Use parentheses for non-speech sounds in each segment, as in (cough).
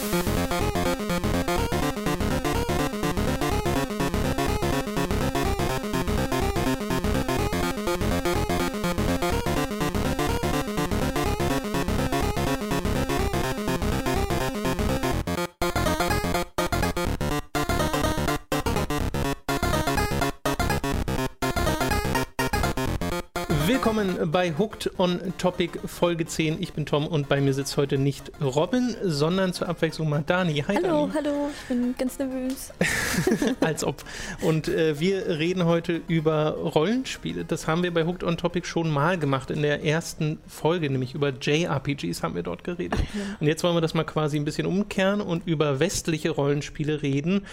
Bye. Bei Hooked on Topic Folge 10. Ich bin Tom und bei mir sitzt heute nicht Robin, sondern zur Abwechslung mal Dani. Hi hallo, Dani. hallo, ich bin ganz nervös. (laughs) Als ob. Und äh, wir reden heute über Rollenspiele. Das haben wir bei Hooked on Topic schon mal gemacht in der ersten Folge, nämlich über JRPGs haben wir dort geredet. Und jetzt wollen wir das mal quasi ein bisschen umkehren und über westliche Rollenspiele reden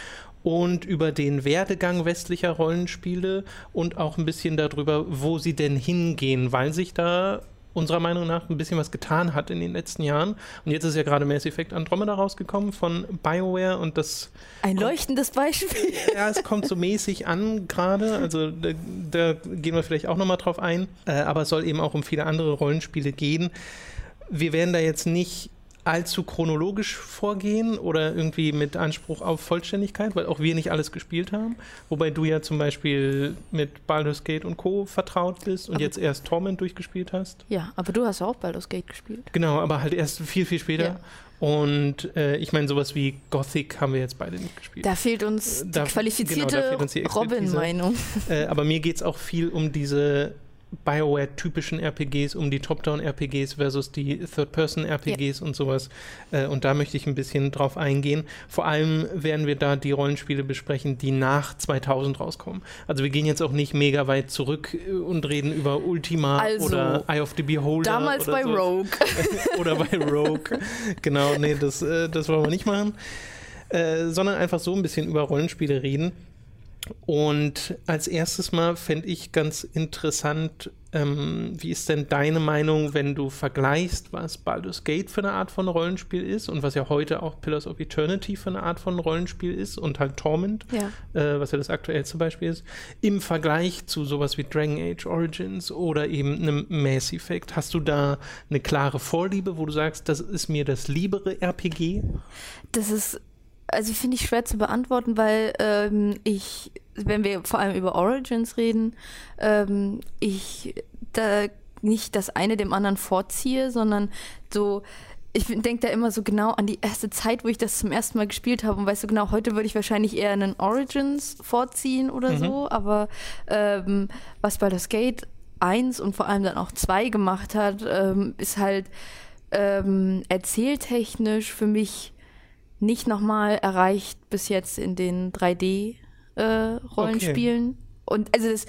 und über den Werdegang westlicher Rollenspiele und auch ein bisschen darüber, wo sie denn hingehen, weil sich da unserer Meinung nach ein bisschen was getan hat in den letzten Jahren. Und jetzt ist ja gerade Mass Effect Andromeda rausgekommen von BioWare und das. Ein leuchtendes Beispiel. (laughs) Ja, es kommt so mäßig an gerade. Also da, da, gehen wir vielleicht auch nochmal drauf ein. Äh, aber es soll eben auch um viele andere Rollenspiele gehen. Wir werden da jetzt nicht allzu chronologisch vorgehen oder irgendwie mit Anspruch auf Vollständigkeit, weil auch wir nicht alles gespielt haben. Wobei du ja zum Beispiel mit Baldur's Gate und Co. vertraut bist und aber jetzt erst Torment durchgespielt hast. Ja, aber du hast auch Baldur's Gate gespielt. Genau, aber halt erst viel, viel später. Ja. Und äh, ich meine, sowas wie Gothic haben wir jetzt beide nicht gespielt. Da fehlt uns die da, qualifizierte genau, Robin-Meinung. Äh, aber mir geht es auch viel um diese BioWare-typischen RPGs um die Top-Down-RPGs versus die Third-Person-RPGs ja. und sowas. Äh, und da möchte ich ein bisschen drauf eingehen. Vor allem werden wir da die Rollenspiele besprechen, die nach 2000 rauskommen. Also wir gehen jetzt auch nicht mega weit zurück äh, und reden über Ultima also, oder Eye of the Beholder. Damals bei so. Rogue. (laughs) oder bei Rogue. genau, nee, das, äh, das wollen wir nicht machen. Äh, sondern einfach so ein bisschen über Rollenspiele reden. Und als erstes Mal fände ich ganz interessant, ähm, wie ist denn deine Meinung, wenn du vergleichst, was Baldur's Gate für eine Art von Rollenspiel ist und was ja heute auch Pillars of Eternity für eine Art von Rollenspiel ist und halt Torment, ja. Äh, was ja das aktuellste Beispiel ist, im Vergleich zu sowas wie Dragon Age Origins oder eben einem Mass Effect. Hast du da eine klare Vorliebe, wo du sagst, das ist mir das liebere RPG? Das ist also finde ich schwer zu beantworten, weil ähm, ich, wenn wir vor allem über Origins reden, ähm, ich da nicht das eine dem anderen vorziehe, sondern so, ich denke da immer so genau an die erste Zeit, wo ich das zum ersten Mal gespielt habe und weißt du genau, heute würde ich wahrscheinlich eher einen Origins vorziehen oder mhm. so, aber ähm, was das Gate 1 und vor allem dann auch 2 gemacht hat, ähm, ist halt ähm, erzähltechnisch für mich nicht nochmal erreicht bis jetzt in den 3D-Rollenspielen. Äh, okay. Und also das,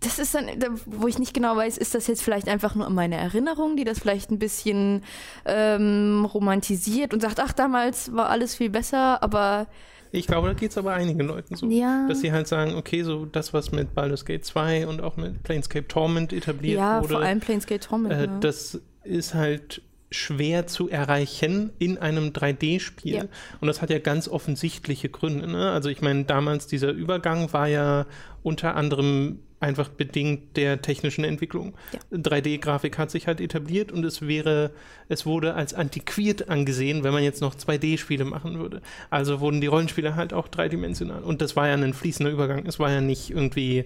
das ist dann, wo ich nicht genau weiß, ist das jetzt vielleicht einfach nur meine Erinnerung, die das vielleicht ein bisschen ähm, romantisiert und sagt, ach, damals war alles viel besser, aber. Ich glaube, da geht es aber einigen Leuten so. Ja. Dass sie halt sagen, okay, so das, was mit Baldur's Gate 2 und auch mit Planescape Torment etabliert ja, wurde. Ja, vor allem Planescape Torment. Äh, ne? Das ist halt schwer zu erreichen in einem 3D-Spiel. Ja. Und das hat ja ganz offensichtliche Gründe. Ne? Also ich meine, damals dieser Übergang war ja unter anderem einfach bedingt der technischen Entwicklung. Ja. 3D-Grafik hat sich halt etabliert und es wäre, es wurde als antiquiert angesehen, wenn man jetzt noch 2D-Spiele machen würde. Also wurden die Rollenspiele halt auch dreidimensional. Und das war ja ein fließender Übergang. Es war ja nicht irgendwie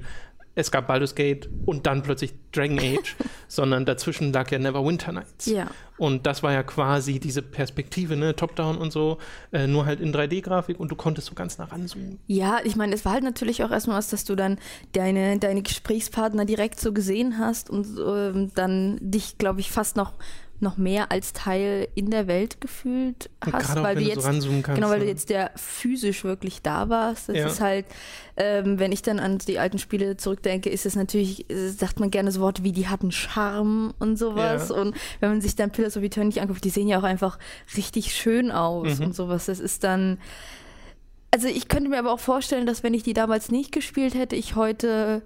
es gab Baldur's Gate und dann plötzlich Dragon Age, (laughs) sondern dazwischen lag ja Neverwinter Nights. Ja. Und das war ja quasi diese Perspektive, ne, Top-Down und so, äh, nur halt in 3D-Grafik und du konntest so ganz nah ranzoomen. Ja, ich meine, es war halt natürlich auch erstmal was, dass du dann deine, deine Gesprächspartner direkt so gesehen hast und äh, dann dich, glaube ich, fast noch noch mehr als Teil in der Welt gefühlt hast, weil du jetzt so kannst, genau, weil ne? du jetzt der physisch wirklich da warst. Das ja. ist halt, ähm, wenn ich dann an die alten Spiele zurückdenke, ist es natürlich, äh, sagt man gerne so Worte wie die hatten Charme und sowas. Ja. Und wenn man sich dann Pillars of Eternity anguckt, die sehen ja auch einfach richtig schön aus mhm. und sowas. Das ist dann also ich könnte mir aber auch vorstellen, dass wenn ich die damals nicht gespielt hätte, ich heute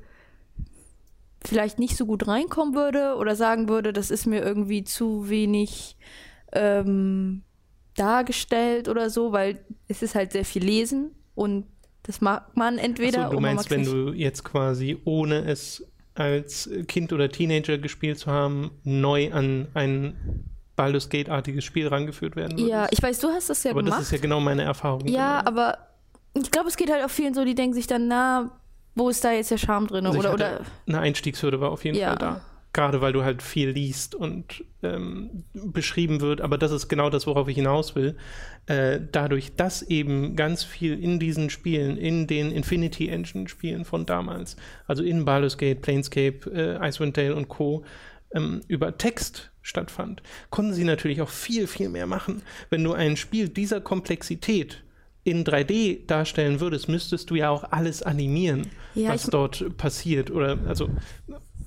vielleicht nicht so gut reinkommen würde oder sagen würde, das ist mir irgendwie zu wenig ähm, dargestellt oder so, weil es ist halt sehr viel Lesen und das mag man entweder. Ach so, du meinst, wenn du jetzt quasi ohne es als Kind oder Teenager gespielt zu haben, neu an ein Baldur's Gate-artiges Spiel rangeführt werden würde. Ja, ich weiß, du hast das ja aber gemacht. Aber das ist ja genau meine Erfahrung. Ja, genau. aber ich glaube, es geht halt auch vielen so, die denken sich dann, na, wo ist da jetzt der Charme drin? Also oder, oder eine Einstiegshürde war auf jeden ja. Fall da. Gerade weil du halt viel liest und ähm, beschrieben wird, aber das ist genau das, worauf ich hinaus will. Äh, dadurch, dass eben ganz viel in diesen Spielen, in den Infinity Engine Spielen von damals, also in Baldur's Gate, Planescape, äh, Icewind Dale und Co., ähm, über Text stattfand, konnten sie natürlich auch viel, viel mehr machen. Wenn du ein Spiel dieser Komplexität in 3D darstellen würdest, müsstest du ja auch alles animieren, ja, was dort passiert. Oder also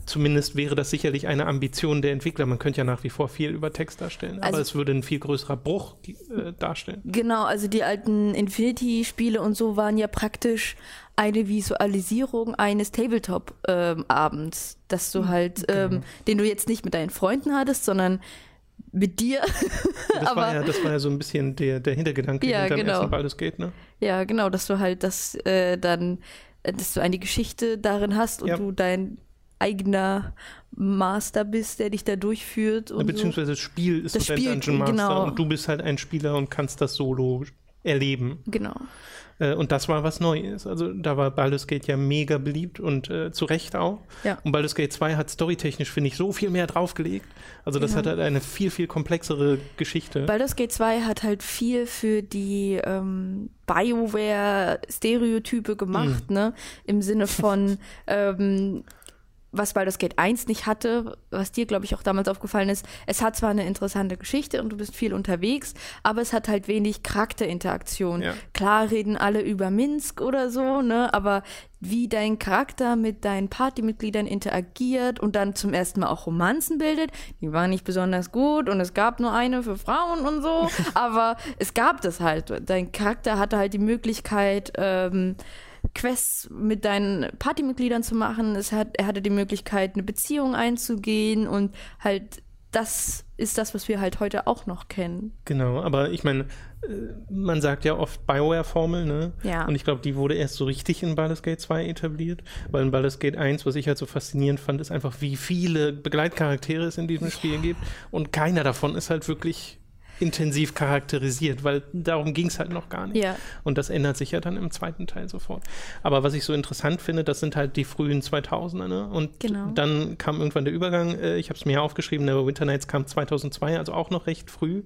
zumindest wäre das sicherlich eine Ambition der Entwickler. Man könnte ja nach wie vor viel über Text darstellen, also, aber es würde ein viel größerer Bruch äh, darstellen. Genau, also die alten Infinity-Spiele und so waren ja praktisch eine Visualisierung eines Tabletop-Abends, ähm, dass du halt, ähm, genau. den du jetzt nicht mit deinen Freunden hattest, sondern mit dir. Das, war (laughs) ja, das war ja so ein bisschen der, der Hintergedanke ja, hinter genau. ersten Baldur's Gate, ne? Ja, genau, dass du halt das äh, dann, äh, dass du eine Geschichte darin hast und ja. du dein eigener Master bist, der dich da durchführt. Und ja, beziehungsweise so. das Spiel ist das so Spiel, Dungeon Master genau. und du bist halt ein Spieler und kannst das solo erleben. Genau. Äh, und das war was Neues. Also da war Baldur's Gate ja mega beliebt und äh, zu Recht auch. Ja. Und Baldur's Gate 2 hat storytechnisch, finde ich, so viel mehr draufgelegt. Also das ja. hat halt eine viel, viel komplexere Geschichte. Baldur's Gate 2 hat halt viel für die ähm, Bioware-Stereotype gemacht, mhm. ne? Im Sinne von (laughs) ähm, was Baldur's Gate 1 nicht hatte, was dir, glaube ich, auch damals aufgefallen ist, es hat zwar eine interessante Geschichte und du bist viel unterwegs, aber es hat halt wenig Charakterinteraktion. Ja. Klar reden alle über Minsk oder so, ne, aber wie dein Charakter mit deinen Partymitgliedern interagiert und dann zum ersten Mal auch Romanzen bildet, die waren nicht besonders gut und es gab nur eine für Frauen und so, (laughs) aber es gab das halt. Dein Charakter hatte halt die Möglichkeit, ähm, Quests mit deinen Partymitgliedern zu machen. Es hat, er hatte die Möglichkeit, eine Beziehung einzugehen und halt das ist das, was wir halt heute auch noch kennen. Genau, aber ich meine, äh, man sagt ja oft Bioware-Formel, ne? Ja. Und ich glaube, die wurde erst so richtig in Baldur's Gate 2 etabliert, weil in Baldur's Gate 1, was ich halt so faszinierend fand, ist einfach, wie viele Begleitcharaktere es in diesem Spiel ja. gibt und keiner davon ist halt wirklich intensiv charakterisiert, weil darum ging es halt noch gar nicht. Ja. Und das ändert sich ja dann im zweiten Teil sofort. Aber was ich so interessant finde, das sind halt die frühen 2000er. Ne? Und genau. dann kam irgendwann der Übergang, äh, ich habe es mir ja aufgeschrieben, Winter Nights kam 2002, also auch noch recht früh.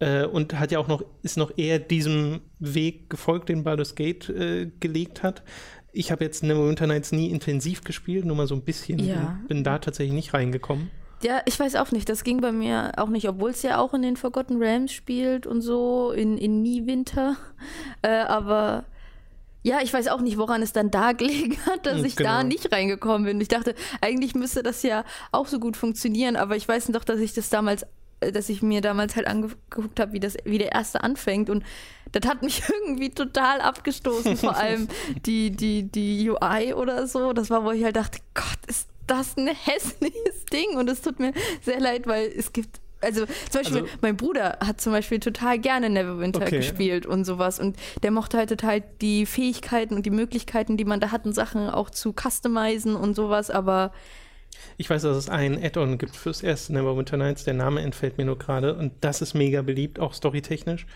Äh, und hat ja auch noch, ist noch eher diesem Weg gefolgt, den Baldur's Gate äh, gelegt hat. Ich habe jetzt Winter Nights nie intensiv gespielt, nur mal so ein bisschen. Ja. Bin da tatsächlich nicht reingekommen. Ja, ich weiß auch nicht. Das ging bei mir auch nicht, obwohl es ja auch in den Forgotten Realms spielt und so, in, in Nie-Winter. Äh, aber ja, ich weiß auch nicht, woran es dann da (laughs) gelegen hat, dass hm, ich genau. da nicht reingekommen bin. Ich dachte, eigentlich müsste das ja auch so gut funktionieren, aber ich weiß doch, dass ich das damals, äh, dass ich mir damals halt angeguckt habe, wie das, wie der erste anfängt und das hat mich (laughs) irgendwie total abgestoßen, vor (laughs) allem die, die, die UI oder so. Das war, wo ich halt dachte, Gott, ist das ein hässliches Ding und es tut mir sehr leid, weil es gibt also zum Beispiel, also, mein Bruder hat zum Beispiel total gerne Neverwinter okay. gespielt und sowas und der mochte halt total die Fähigkeiten und die Möglichkeiten, die man da hat, Sachen auch zu customizen und sowas, aber ich weiß, dass es ein Add-on gibt fürs erste Neverwinter Nights, der Name entfällt mir nur gerade und das ist mega beliebt, auch storytechnisch,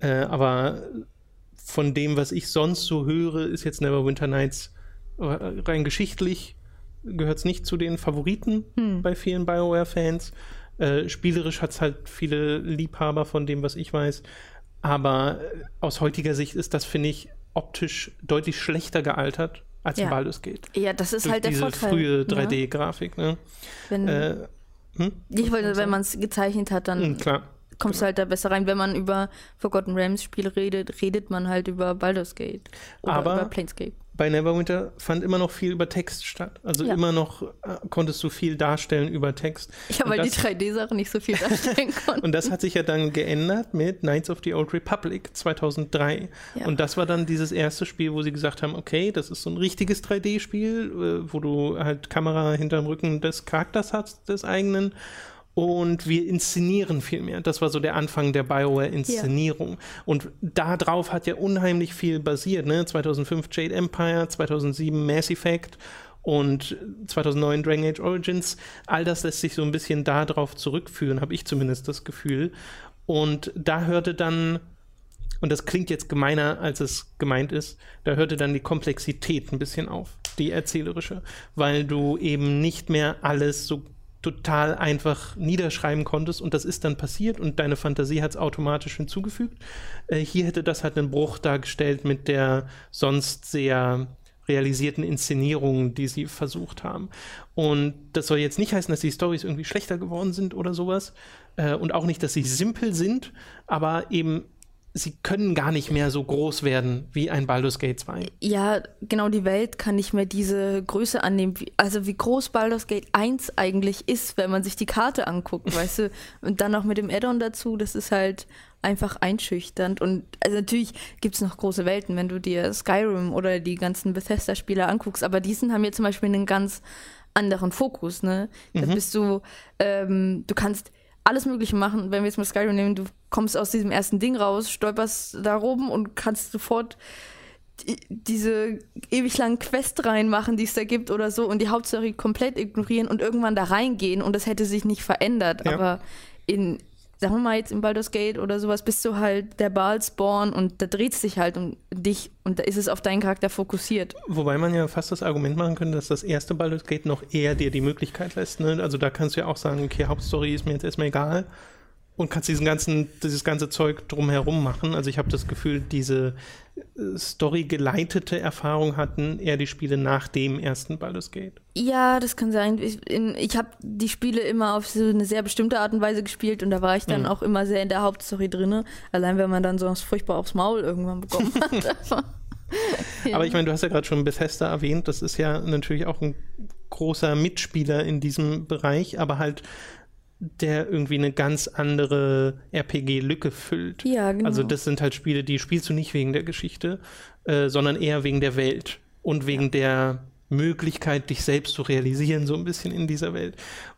äh, aber von dem, was ich sonst so höre, ist jetzt Neverwinter Nights äh, rein geschichtlich gehört es nicht zu den Favoriten hm. bei vielen BioWare-Fans. Äh, spielerisch hat es halt viele Liebhaber von dem, was ich weiß. Aber äh, aus heutiger Sicht ist das, finde ich, optisch deutlich schlechter gealtert, als ja. Baldur's Gate. Ja, das ist Durch halt der diese Vorteil. frühe 3D-Grafik. Ne? Wenn, äh, hm? Ich wollte, wenn man es gezeichnet hat, dann hm, kommst du genau. halt da besser rein. Wenn man über Forgotten Realms Spiele redet, redet man halt über Baldur's Gate oder Aber über Planescape bei Neverwinter fand immer noch viel über Text statt. Also ja. immer noch äh, konntest du viel darstellen über Text. Ja, weil das, die 3D-Sache nicht so viel darstellen (laughs) konnten. und das hat sich ja dann geändert mit Knights of the Old Republic 2003. Ja. Und das war dann dieses erste Spiel, wo sie gesagt haben, okay, das ist so ein richtiges 3D-Spiel, äh, wo du halt Kamera hinterm Rücken des Charakters hast, des eigenen und wir inszenieren viel mehr. Das war so der Anfang der Bioware-Inszenierung. Ja. Und darauf hat ja unheimlich viel basiert. Ne? 2005 Jade Empire, 2007 Mass Effect und 2009 Dragon Age Origins, all das lässt sich so ein bisschen darauf zurückführen, habe ich zumindest das Gefühl. Und da hörte dann, und das klingt jetzt gemeiner, als es gemeint ist, da hörte dann die Komplexität ein bisschen auf, die erzählerische, weil du eben nicht mehr alles so total einfach niederschreiben konntest und das ist dann passiert und deine Fantasie hat es automatisch hinzugefügt. Äh, hier hätte das halt einen Bruch dargestellt mit der sonst sehr realisierten Inszenierungen, die sie versucht haben. Und das soll jetzt nicht heißen, dass die Stories irgendwie schlechter geworden sind oder sowas. Äh, und auch nicht, dass sie simpel sind, aber eben sie können gar nicht mehr so groß werden wie ein Baldur's Gate 2. Ja, genau, die Welt kann nicht mehr diese Größe annehmen. Also wie groß Baldur's Gate 1 eigentlich ist, wenn man sich die Karte anguckt, (laughs) weißt du? Und dann noch mit dem Add-on dazu, das ist halt einfach einschüchternd. Und also natürlich gibt es noch große Welten, wenn du dir Skyrim oder die ganzen Bethesda-Spiele anguckst, aber diesen haben ja zum Beispiel einen ganz anderen Fokus, ne? Da mhm. bist du, ähm, du kannst alles Mögliche machen. Wenn wir jetzt mal Skyrim nehmen, du kommst aus diesem ersten Ding raus, stolperst da oben und kannst sofort die, diese ewig langen Quest reinmachen, die es da gibt oder so und die Hauptstory komplett ignorieren und irgendwann da reingehen und das hätte sich nicht verändert. Ja. Aber in sagen wir mal jetzt im Baldur's Gate oder sowas, bist du halt der Balsborn und da dreht es sich halt um dich und da ist es auf deinen Charakter fokussiert. Wobei man ja fast das Argument machen könnte, dass das erste Baldur's Gate noch eher dir die Möglichkeit lässt. Ne? Also da kannst du ja auch sagen, okay, Hauptstory ist mir jetzt erstmal egal und kannst diesen ganzen, dieses ganze Zeug drumherum machen. Also ich habe das Gefühl, diese äh, Story-geleitete Erfahrung hatten eher die Spiele nach dem ersten Baldur's Gate. Ja, das kann sein. Ich, ich habe die Spiele immer auf so eine sehr bestimmte Art und Weise gespielt und da war ich dann mhm. auch immer sehr in der Hauptstory drin. Allein wenn man dann sonst furchtbar aufs Maul irgendwann bekommen hat. (laughs) (laughs) Aber ich meine, du hast ja gerade schon Bethesda erwähnt, das ist ja natürlich auch ein großer Mitspieler in diesem Bereich, aber halt der irgendwie eine ganz andere RPG-Lücke füllt. Ja, genau. Also das sind halt Spiele, die spielst du nicht wegen der Geschichte, äh, sondern eher wegen der Welt und wegen ja. der Möglichkeit, dich selbst zu realisieren, so ein bisschen in dieser Welt.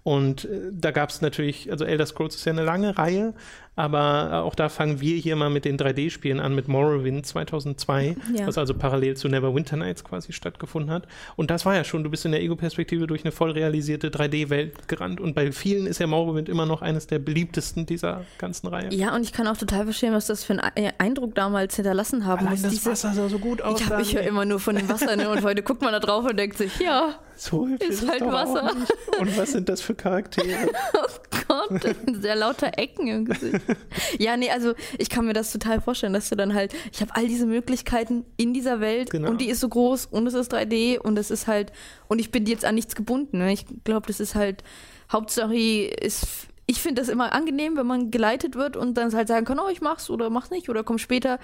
Und äh, da gab es natürlich, also Elder Scrolls ist ja eine lange Reihe, aber auch da fangen wir hier mal mit den 3D-Spielen an, mit Morrowind 2002, ja. was also parallel zu Neverwinter Nights quasi stattgefunden hat. Und das war ja schon, du bist in der Ego-Perspektive durch eine voll realisierte 3D-Welt gerannt. Und bei vielen ist ja Morrowind immer noch eines der beliebtesten dieser ganzen Reihe. Ja, und ich kann auch total verstehen, was das für einen Eindruck damals hinterlassen haben Allein muss. Das diese, Wasser sah so gut aus. Ich, ich höre immer nur von dem Wasser ne? und heute guckt man da drauf und denkt sich, ja, so ist, halt Wasser. Und was sind das für Charaktere? (laughs) oh Gott, sehr lauter Ecken im Gesicht. ja, nee, also ich kann mir das total vorstellen, dass du dann halt, ich habe all diese Möglichkeiten in dieser Welt genau. und die ist so groß und es ist 3D und es ist halt, und ich bin jetzt an nichts gebunden. Ne? Ich glaube, das ist halt, Hauptstory ist ich finde das immer angenehm, wenn man geleitet wird und dann halt sagen kann, oh, ich mach's oder mach's nicht oder komm später.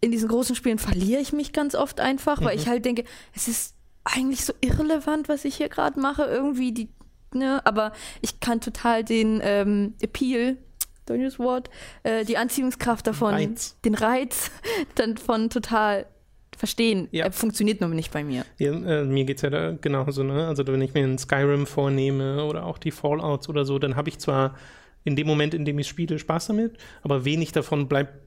In diesen großen Spielen verliere ich mich ganz oft einfach, mhm. weil ich halt denke, es ist eigentlich so irrelevant, was ich hier gerade mache, irgendwie die, ne, aber ich kann total den ähm, Appeal, deutsches Wort, äh, die Anziehungskraft davon, Reiz. den Reiz (laughs) dann von total verstehen. Ja. Äh, funktioniert nur nicht bei mir. Ja, äh, mir geht es ja da genauso, ne? Also wenn ich mir einen Skyrim vornehme oder auch die Fallouts oder so, dann habe ich zwar in dem Moment, in dem ich spiele, Spaß damit, aber wenig davon bleibt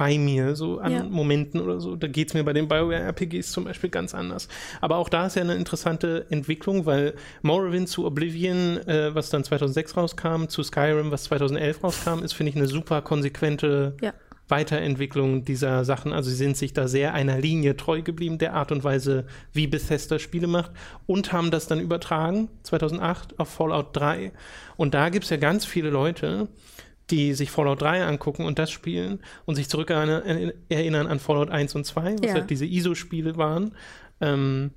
bei mir, so an ja. Momenten oder so. Da geht es mir bei den BioWare-RPGs zum Beispiel ganz anders. Aber auch da ist ja eine interessante Entwicklung, weil Morrowind zu Oblivion, äh, was dann 2006 rauskam, zu Skyrim, was 2011 rauskam, ist, finde ich, eine super konsequente ja. Weiterentwicklung dieser Sachen. Also sie sind sich da sehr einer Linie treu geblieben, der Art und Weise, wie Bethesda Spiele macht und haben das dann übertragen, 2008, auf Fallout 3. Und da gibt es ja ganz viele Leute, die sich Fallout 3 angucken und das spielen und sich zurück erinnern an Fallout 1 und 2, was ja. halt diese ISO-Spiele waren, ähm,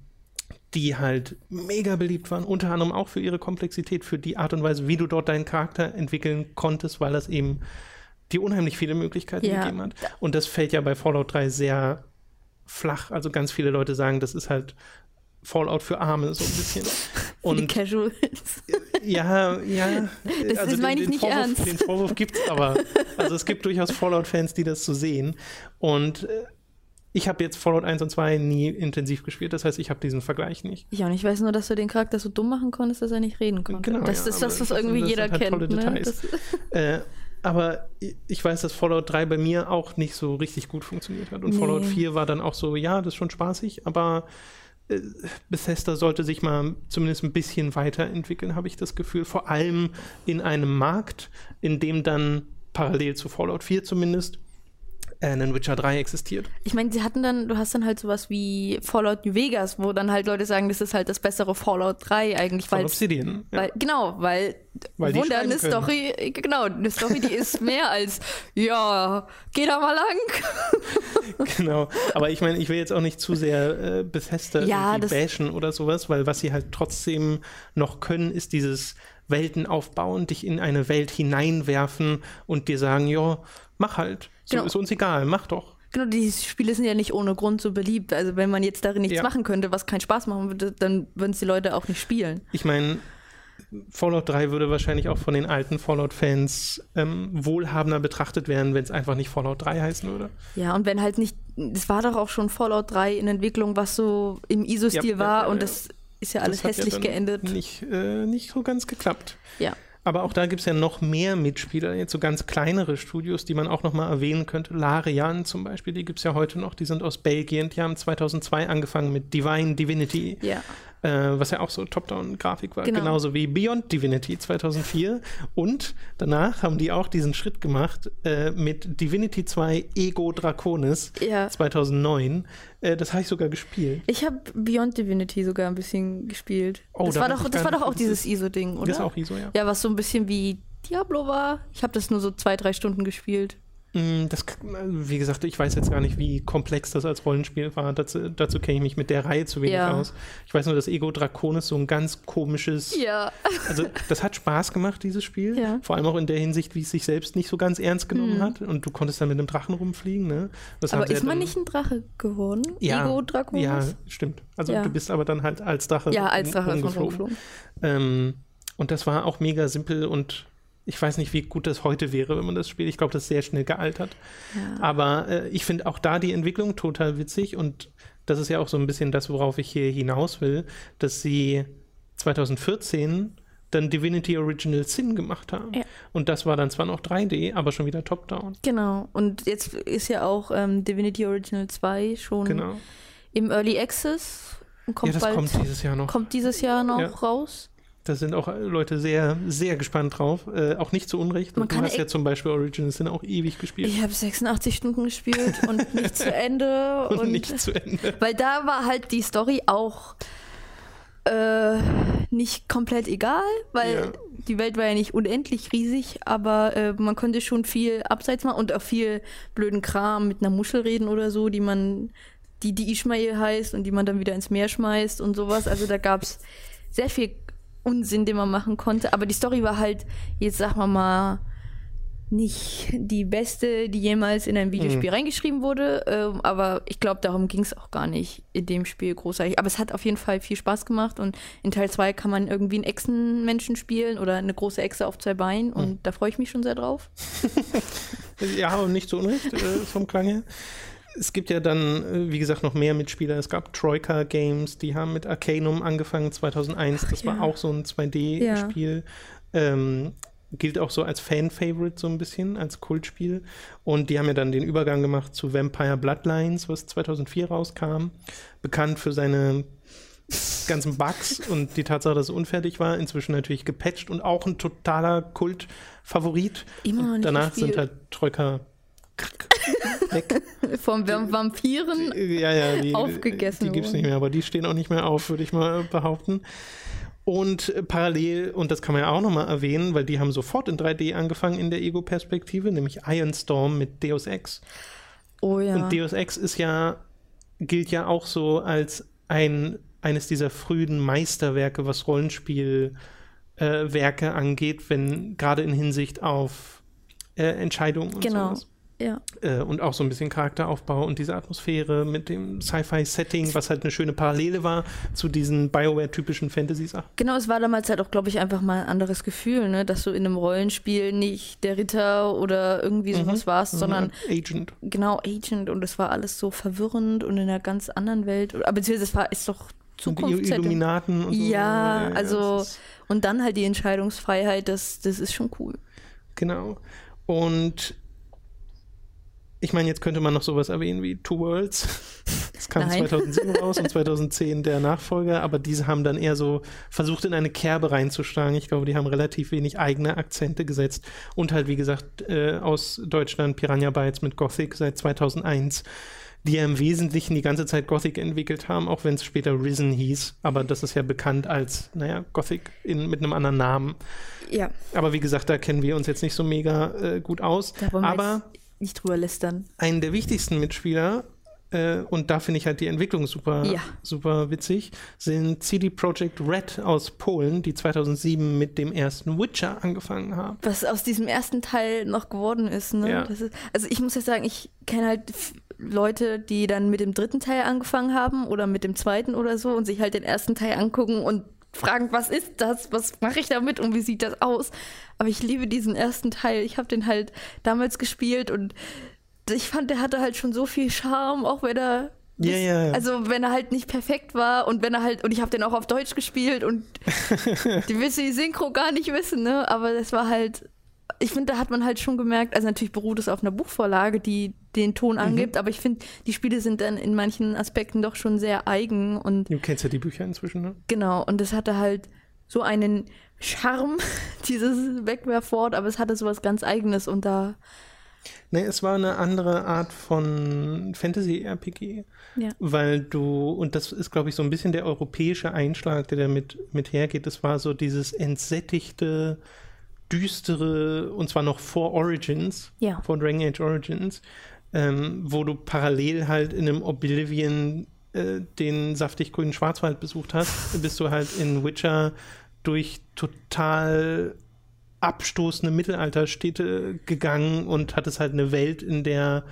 die halt mega beliebt waren, unter anderem auch für ihre Komplexität, für die Art und Weise, wie du dort deinen Charakter entwickeln konntest, weil das eben die unheimlich viele Möglichkeiten ja. gegeben hat. Und das fällt ja bei Fallout 3 sehr flach. Also ganz viele Leute sagen, das ist halt Fallout für Arme, so ein bisschen. (laughs) Und die Casuals. Ja, ja. Das, also das meine ich nicht Vorwurf, ernst. Den Vorwurf gibt es aber. Also es gibt durchaus Fallout-Fans, die das so sehen. Und äh, ich habe jetzt Fallout 1 und 2 nie intensiv gespielt, das heißt, ich habe diesen Vergleich nicht. Ja, und ich weiß nur, dass du den Charakter so dumm machen konntest, dass er nicht reden konnte. Genau, das ja, ist das, was irgendwie das jeder halt kennt. Tolle ne? Details. (laughs) Äh, aber ich weiß, dass Fallout 3 bei mir auch nicht so richtig gut funktioniert hat. Und nee. Fallout 4 war dann auch so, ja, das ist schon spaßig, aber Bethesda sollte sich mal zumindest ein bisschen weiterentwickeln, habe ich das Gefühl. Vor allem in einem Markt, in dem dann parallel zu Fallout 4 zumindest äh, einen Witcher 3 existiert. Ich meine, sie hatten dann, du hast dann halt sowas wie Fallout New Vegas, wo dann halt Leute sagen, das ist halt das bessere Fallout 3 eigentlich. Von Obsidian. Weil, ja. Genau, weil, weil Wunder, eine Story, genau, eine Story, die ist mehr als, ja, geh da mal lang. (laughs) (laughs) genau, aber ich meine, ich will jetzt auch nicht zu sehr äh, Bethesda ja, bashen oder sowas, weil was sie halt trotzdem noch können, ist dieses Welten aufbauen, dich in eine Welt hineinwerfen und dir sagen, ja, mach halt. So genau. ist uns egal, mach doch. Genau, die Spiele sind ja nicht ohne Grund so beliebt. Also wenn man jetzt darin nichts ja. machen könnte, was keinen Spaß machen würde, dann würden es die Leute auch nicht spielen. Ich meine, Fallout 3 würde wahrscheinlich auch von den alten Fallout-Fans ähm, wohlhabender betrachtet werden, wenn es einfach nicht Fallout 3 heißen würde. Ja, und wenn halt nicht, es war doch auch schon Fallout 3 in Entwicklung, was so im ISO-Stil ja, war ja, und das ist ja alles das hässlich geendet. Nicht, äh, nicht so ganz geklappt. Ja. Aber auch da gibt es ja noch mehr Mitspieler, jetzt so ganz kleinere Studios, die man auch noch mal erwähnen könnte. Larian zum Beispiel, die gibt es ja heute noch, die sind aus Belgien, die haben 2002 angefangen mit Divine Divinity. Ja äh, was ja auch so Top-Down-Grafik war, genau. genauso wie Beyond Divinity 2004. Und danach haben die auch diesen Schritt gemacht äh, mit Divinity 2 Ego Draconis ja. 2009. Äh, das habe ich sogar gespielt. Ich habe Beyond Divinity sogar ein bisschen gespielt. Oh, das da war doch, das war doch auch dieses ISO-Ding, oder? Das ist auch ISO, ja. Ja, was so ein bisschen wie Diablo war. Ich habe das nur so zwei, drei Stunden gespielt. Mm, das, wie gesagt, ich weiß jetzt gar nicht, wie komplex das als Rollenspiel war. Dazu, dazu kenne ich mich mit der Reihe zu wenig ja. aus. Ich weiß nur, dass Ego Draconis so ein ganz komisches. Ja. (laughs) Also, das hat Spaß gemacht, dieses Spiel. Ja. Vor allem auch in der Hinsicht, wie es sich selbst nicht so ganz ernst genommen mhm. hat. Und du konntest dann mit einem Drachen rumfliegen. Ne? Das aber ist man nicht ein Drache geworden? Ja, Ego Draconis? Ja, stimmt. Also, du bist aber dann halt als Drache. Ja, als Drache rumgeflogen. Ähm, und das war auch mega simpel und ich weiß nicht, wie gut das heute wäre, wenn man das spielt. Ich glaube, das ist sehr schnell gealtert. Ja. Aber äh, ich finde auch da die Entwicklung total witzig und das ist ja auch so ein bisschen das, worauf ich hier hinaus will, dass sie 2014 dann Divinity Original Sin gemacht haben. Ja. Und das war dann zwar noch 3D, aber schon wieder Top-Down. Genau. Und jetzt ist ja auch ähm, Divinity Original 2 schon genau. im Early Access. Kommt ja, das bald, kommt dieses Jahr noch. Kommt dieses Jahr noch ja. raus. Da sind auch Leute sehr, sehr gespannt drauf. Äh, auch nicht zu Unrecht. Man du hast ja zum Beispiel Original Sin auch ewig gespielt. Ich habe 86 Stunden gespielt und nicht zu Ende. (laughs) und, und, nicht zu Ende. Weil da war halt die Story auch äh, nicht komplett egal, weil ja. die Welt war ja nicht unendlich riesig, aber äh, man konnte schon viel abseits machen und auch viel blöden Kram mit einer Muschel reden oder so, die man, die, die Ishmael heißt und die man dann wieder ins Meer schmeißt und sowas. Also da gab es sehr viel Unsinn, den man machen konnte. Aber die Story war halt, jetzt sagen wir mal, nicht die beste, die jemals in ein Videospiel mhm. reingeschrieben wurde. Ähm, aber ich glaube, darum ging es auch gar nicht in dem Spiel großartig. Aber es hat auf jeden Fall viel Spaß gemacht und in Teil 2 kann man irgendwie einen Echsenmenschen spielen oder eine große Echse auf zwei Beinen und mhm. da freue ich mich schon sehr drauf. (laughs) ja, und nicht zu Unrecht äh, vom Klang her es gibt ja dann, äh, wie gesagt, noch mehr Mitspieler. Es gab Troika Games, die haben mit Arcanum angefangen 2001. Ach, das ja. war auch so ein 2D-Spiel. Ja. Ähm, gilt auch so als Fan-Favorite so ein bisschen, als Kultspiel. Und die haben ja dann den Übergang gemacht zu Vampire Bloodlines, was 2004 rauskam. Bekannt für seine ganzen Bugs (laughs) und die Tatsache, dass es unfertig war. Inzwischen natürlich gepatcht und auch ein totaler Kult-Favorit. Danach gespielt. sind halt Troika weg. Vom Vampiren ja, ja, die, aufgegessen. Die gibt es nicht mehr, aber die stehen auch nicht mehr auf, würde ich mal behaupten. Und parallel, und das kann man ja auch nochmal erwähnen, weil die haben sofort in 3D angefangen in der Ego-Perspektive, nämlich Iron Storm mit Deus Ex. Oh ja. Und Deus Ex ist ja, gilt ja auch so als ein, eines dieser frühen Meisterwerke, was Rollenspielwerke äh, angeht, wenn gerade in Hinsicht auf äh, Entscheidungen und genau. sowas. Ja. Äh, und auch so ein bisschen Charakteraufbau und diese Atmosphäre mit dem Sci-Fi-Setting, was halt eine schöne Parallele war zu diesen Bioware-typischen Fantasy-Sachen. Genau, es war damals halt auch, glaube ich, einfach mal ein anderes Gefühl, ne? dass du in einem Rollenspiel nicht der Ritter oder irgendwie mhm. sowas mhm. warst, sondern Agent. Genau, Agent und es war alles so verwirrend und in einer ganz anderen Welt. beziehungsweise es war, ist doch Zukunft. Illuminaten und so. Ja, also und dann halt die Entscheidungsfreiheit, das, das ist schon cool. Genau. Und ich meine, jetzt könnte man noch sowas erwähnen wie Two Worlds. Es kam Nein. 2007 raus und 2010 der Nachfolger, aber diese haben dann eher so versucht, in eine Kerbe reinzuschlagen. Ich glaube, die haben relativ wenig eigene Akzente gesetzt und halt, wie gesagt, äh, aus Deutschland Piranha Bytes mit Gothic seit 2001 die ja im Wesentlichen die ganze Zeit Gothic entwickelt haben, auch wenn es später Risen hieß. Aber das ist ja bekannt als, naja, Gothic in, mit einem anderen Namen. Ja. Aber wie gesagt, da kennen wir uns jetzt nicht so mega äh, gut aus. Aber nicht drüber lästern. Einen der wichtigsten Mitspieler äh, und da finde ich halt die Entwicklung super, ja. super witzig, sind CD Projekt Red aus Polen, die 2007 mit dem ersten Witcher angefangen haben. Was aus diesem ersten Teil noch geworden ist, ne? Ja. Ist, also ich muss ja sagen, ich kenne halt Leute, die dann mit dem dritten Teil angefangen haben oder mit dem zweiten oder so und sich halt den ersten Teil angucken und fragen, was ist das, was mache ich damit und wie sieht das aus. Aber ich liebe diesen ersten Teil. Ich habe den halt damals gespielt und ich fand, der hatte halt schon so viel Charme, auch wenn er ja, ja, ja. Also wenn er halt nicht perfekt war und wenn er halt, und ich habe den auch auf Deutsch gespielt und (laughs) die willst die Synchro gar nicht wissen, ne? Aber das war halt, ich finde, da hat man halt schon gemerkt, also natürlich beruht es auf einer Buchvorlage, die den Ton mhm. angibt, mhm. aber ich finde, die Spiele sind dann in manchen Aspekten doch schon sehr eigen und. Du kennst ja die Bücher inzwischen, ne? Genau, und das hatte halt so einen Charme, (laughs) dieses Wegwerfwort, aber es hatte sowas ganz Eigenes und da. Nee, es war eine andere Art von Fantasy-RPG. Ja. Weil du, und das ist, glaube ich, so ein bisschen der europäische Einschlag, der damit mit hergeht. Es war so dieses entsättigte, düstere, und zwar noch vor Origins, ja. vor Dragon Age Origins, ähm, wo du parallel halt in einem Oblivion äh, den saftig grünen Schwarzwald besucht hast, (laughs) bist du halt in Witcher durch total abstoßende Mittelalterstädte gegangen und hattest halt eine Welt, in der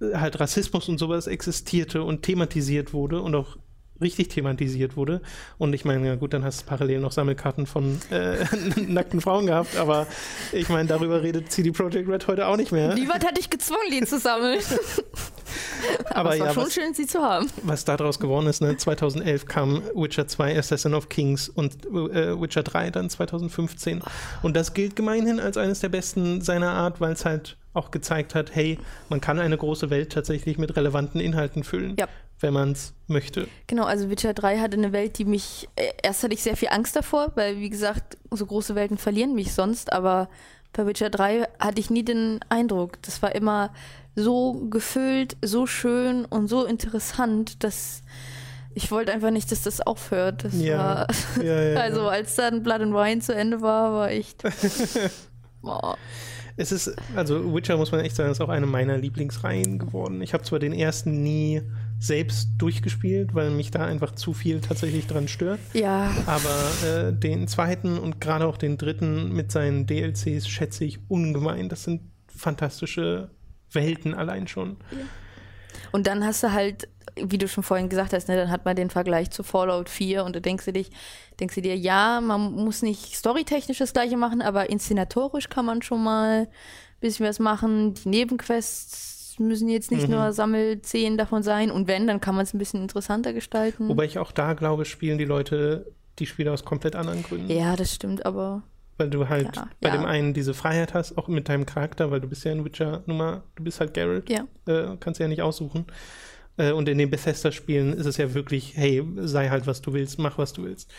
äh, halt Rassismus und sowas existierte und thematisiert wurde und auch richtig thematisiert wurde. Und ich meine, ja gut, dann hast du parallel noch Sammelkarten von äh, (laughs) nackten Frauen gehabt, aber ich meine, darüber redet CD Projekt Red heute auch nicht mehr. Niemand hat dich gezwungen, die zu sammeln. (laughs) aber, aber es war ja, schon was, schön, sie zu haben. Was daraus geworden ist, ne? 2011 kam Witcher 2, Assassin of Kings und äh, Witcher 3 dann 2015. Und das gilt gemeinhin als eines der besten seiner Art, weil es halt auch gezeigt hat, hey, man kann eine große Welt tatsächlich mit relevanten Inhalten füllen. Ja wenn man es möchte. Genau, also Witcher 3 hatte eine Welt, die mich, äh, erst hatte ich sehr viel Angst davor, weil wie gesagt, so große Welten verlieren mich sonst, aber bei Witcher 3 hatte ich nie den Eindruck. Das war immer so gefüllt, so schön und so interessant, dass ich wollte einfach nicht, dass das aufhört. Das ja. war, ja, ja, (laughs) also als dann Blood and Wine zu Ende war, war echt. (laughs) oh. Es ist, also Witcher muss man echt sagen, ist auch eine meiner Lieblingsreihen geworden. Ich habe zwar den ersten nie selbst durchgespielt, weil mich da einfach zu viel tatsächlich dran stört. Ja. Aber äh, den zweiten und gerade auch den dritten mit seinen DLCs schätze ich ungemein. Das sind fantastische Welten allein schon. Ja. Und dann hast du halt, wie du schon vorhin gesagt hast, ne, dann hat man den Vergleich zu Fallout 4 und du denkst du dich, denkst du dir, ja, man muss nicht storytechnisch das gleiche machen, aber inszenatorisch kann man schon mal ein bisschen was machen. Die Nebenquests müssen jetzt nicht mhm. nur Sammelzehen davon sein. Und wenn, dann kann man es ein bisschen interessanter gestalten. Wobei ich auch da glaube, spielen die Leute die Spiele aus komplett anderen Gründen. Ja, das stimmt, aber. Weil du halt ja, bei ja. dem einen diese Freiheit hast, auch mit deinem Charakter, weil du bist ja in Witcher-Nummer, du bist halt Geralt. Ja. Äh, kannst ja nicht aussuchen. Äh, und in den Bethesda-Spielen ist es ja wirklich, hey, sei halt, was du willst, mach, was du willst.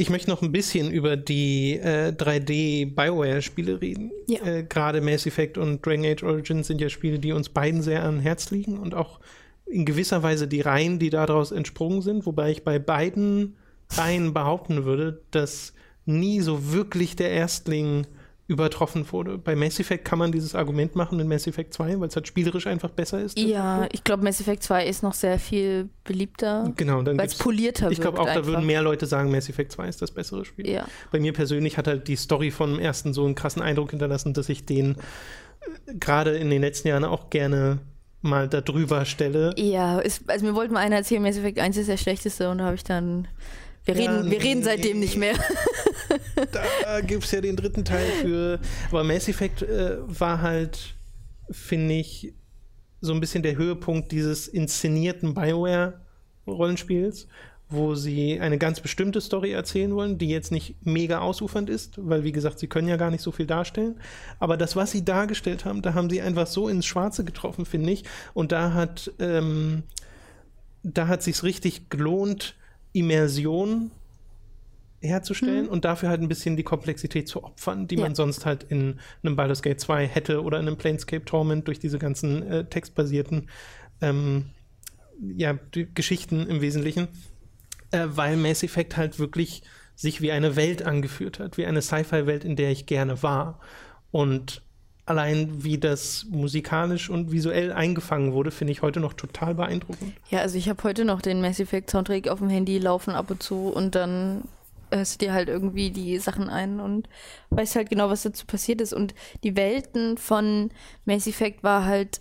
Ich möchte noch ein bisschen über die äh, 3D-Bioware-Spiele reden. Ja. Äh, Gerade Mass Effect und Dragon Age Origins sind ja Spiele, die uns beiden sehr an Herz liegen und auch in gewisser Weise die Reihen, die daraus entsprungen sind, wobei ich bei beiden Reihen behaupten würde, dass nie so wirklich der Erstling übertroffen wurde. Bei Mass Effect kann man dieses Argument machen mit Mass Effect 2, weil es halt spielerisch einfach besser ist. Ja, ich glaube, Mass Effect 2 ist noch sehr viel beliebter. Genau, weil es polierter Ich glaube auch, einfach. da würden mehr Leute sagen, Mass Effect 2 ist das bessere Spiel. Ja. Bei mir persönlich hat halt die Story vom ersten so einen krassen Eindruck hinterlassen, dass ich den äh, gerade in den letzten Jahren auch gerne mal darüber stelle. Ja, ist, also mir wollte mal einer erzählen, Mass Effect 1 ist der schlechteste und da habe ich dann wir reden, ja, nee, wir reden seitdem nicht mehr. (laughs) da gibt es ja den dritten Teil für. Aber Mass Effect äh, war halt, finde ich, so ein bisschen der Höhepunkt dieses inszenierten Bioware-Rollenspiels, wo sie eine ganz bestimmte Story erzählen wollen, die jetzt nicht mega ausufernd ist, weil wie gesagt, sie können ja gar nicht so viel darstellen. Aber das, was sie dargestellt haben, da haben sie einfach so ins Schwarze getroffen, finde ich. Und da hat, ähm, da hat sich's richtig gelohnt, Immersion herzustellen mhm. und dafür halt ein bisschen die Komplexität zu opfern, die ja. man sonst halt in einem Baldur's Gate 2 hätte oder in einem Planescape Torment durch diese ganzen äh, textbasierten ähm, ja, Geschichten im Wesentlichen äh, weil Mass Effect halt wirklich sich wie eine Welt angeführt hat, wie eine Sci-Fi-Welt, in der ich gerne war. Und allein wie das musikalisch und visuell eingefangen wurde, finde ich heute noch total beeindruckend. Ja, also ich habe heute noch den Mass Effect Soundtrack auf dem Handy laufen ab und zu und dann hörst du dir halt irgendwie die Sachen ein und weißt halt genau, was dazu passiert ist. Und die Welten von Mass Effect war halt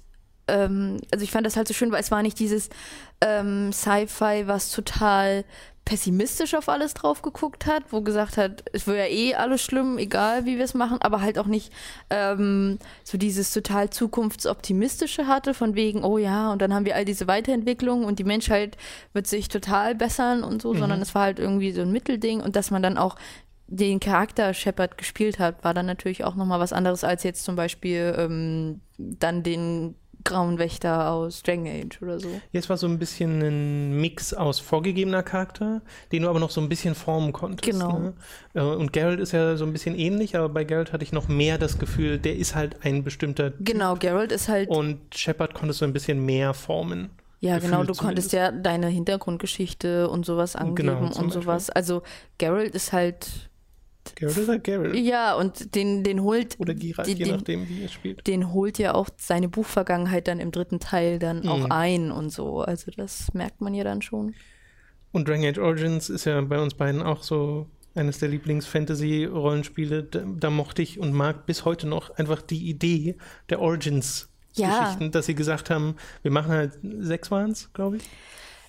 ähm, also ich fand das halt so schön, weil es war nicht dieses ähm, Sci-Fi, was total pessimistisch auf alles drauf geguckt hat, wo gesagt hat, es wäre ja eh alles schlimm, egal wie wir es machen, aber halt auch nicht ähm, so dieses total zukunftsoptimistische hatte, von wegen, oh ja, und dann haben wir all diese Weiterentwicklungen und die Menschheit wird sich total bessern und so, mhm. sondern es war halt irgendwie so ein Mittelding und dass man dann auch den Charakter Shepard gespielt hat, war dann natürlich auch nochmal was anderes als jetzt zum Beispiel ähm, dann den Grauen Wächter aus Dragon Age oder so. Jetzt war so ein bisschen ein Mix aus vorgegebener Charakter, den du aber noch so ein bisschen formen konntest. Genau. Ne? Äh, und Geralt ist ja so ein bisschen ähnlich, aber bei Geralt hatte ich noch mehr das Gefühl, der ist halt ein bestimmter. Genau, Geralt ist halt. Und Shepard konntest du ein bisschen mehr formen. Ja, Gefühl genau, du zumindest. konntest ja deine Hintergrundgeschichte und sowas angeben genau, und sowas. Beispiel. Also Geralt ist halt Geralt oder Geralt? Ja, und den, den holt. Oder Geralt, den, je nachdem, wie er spielt. Den holt ja auch seine Buchvergangenheit dann im dritten Teil dann mhm. auch ein und so. Also das merkt man ja dann schon. Und Dragon Age Origins ist ja bei uns beiden auch so eines der Lieblings-Fantasy-Rollenspiele. Da, da, mochte ich und mag bis heute noch einfach die Idee der Origins-Geschichten, ja. dass sie gesagt haben, wir machen halt sechs waren es, glaube ich.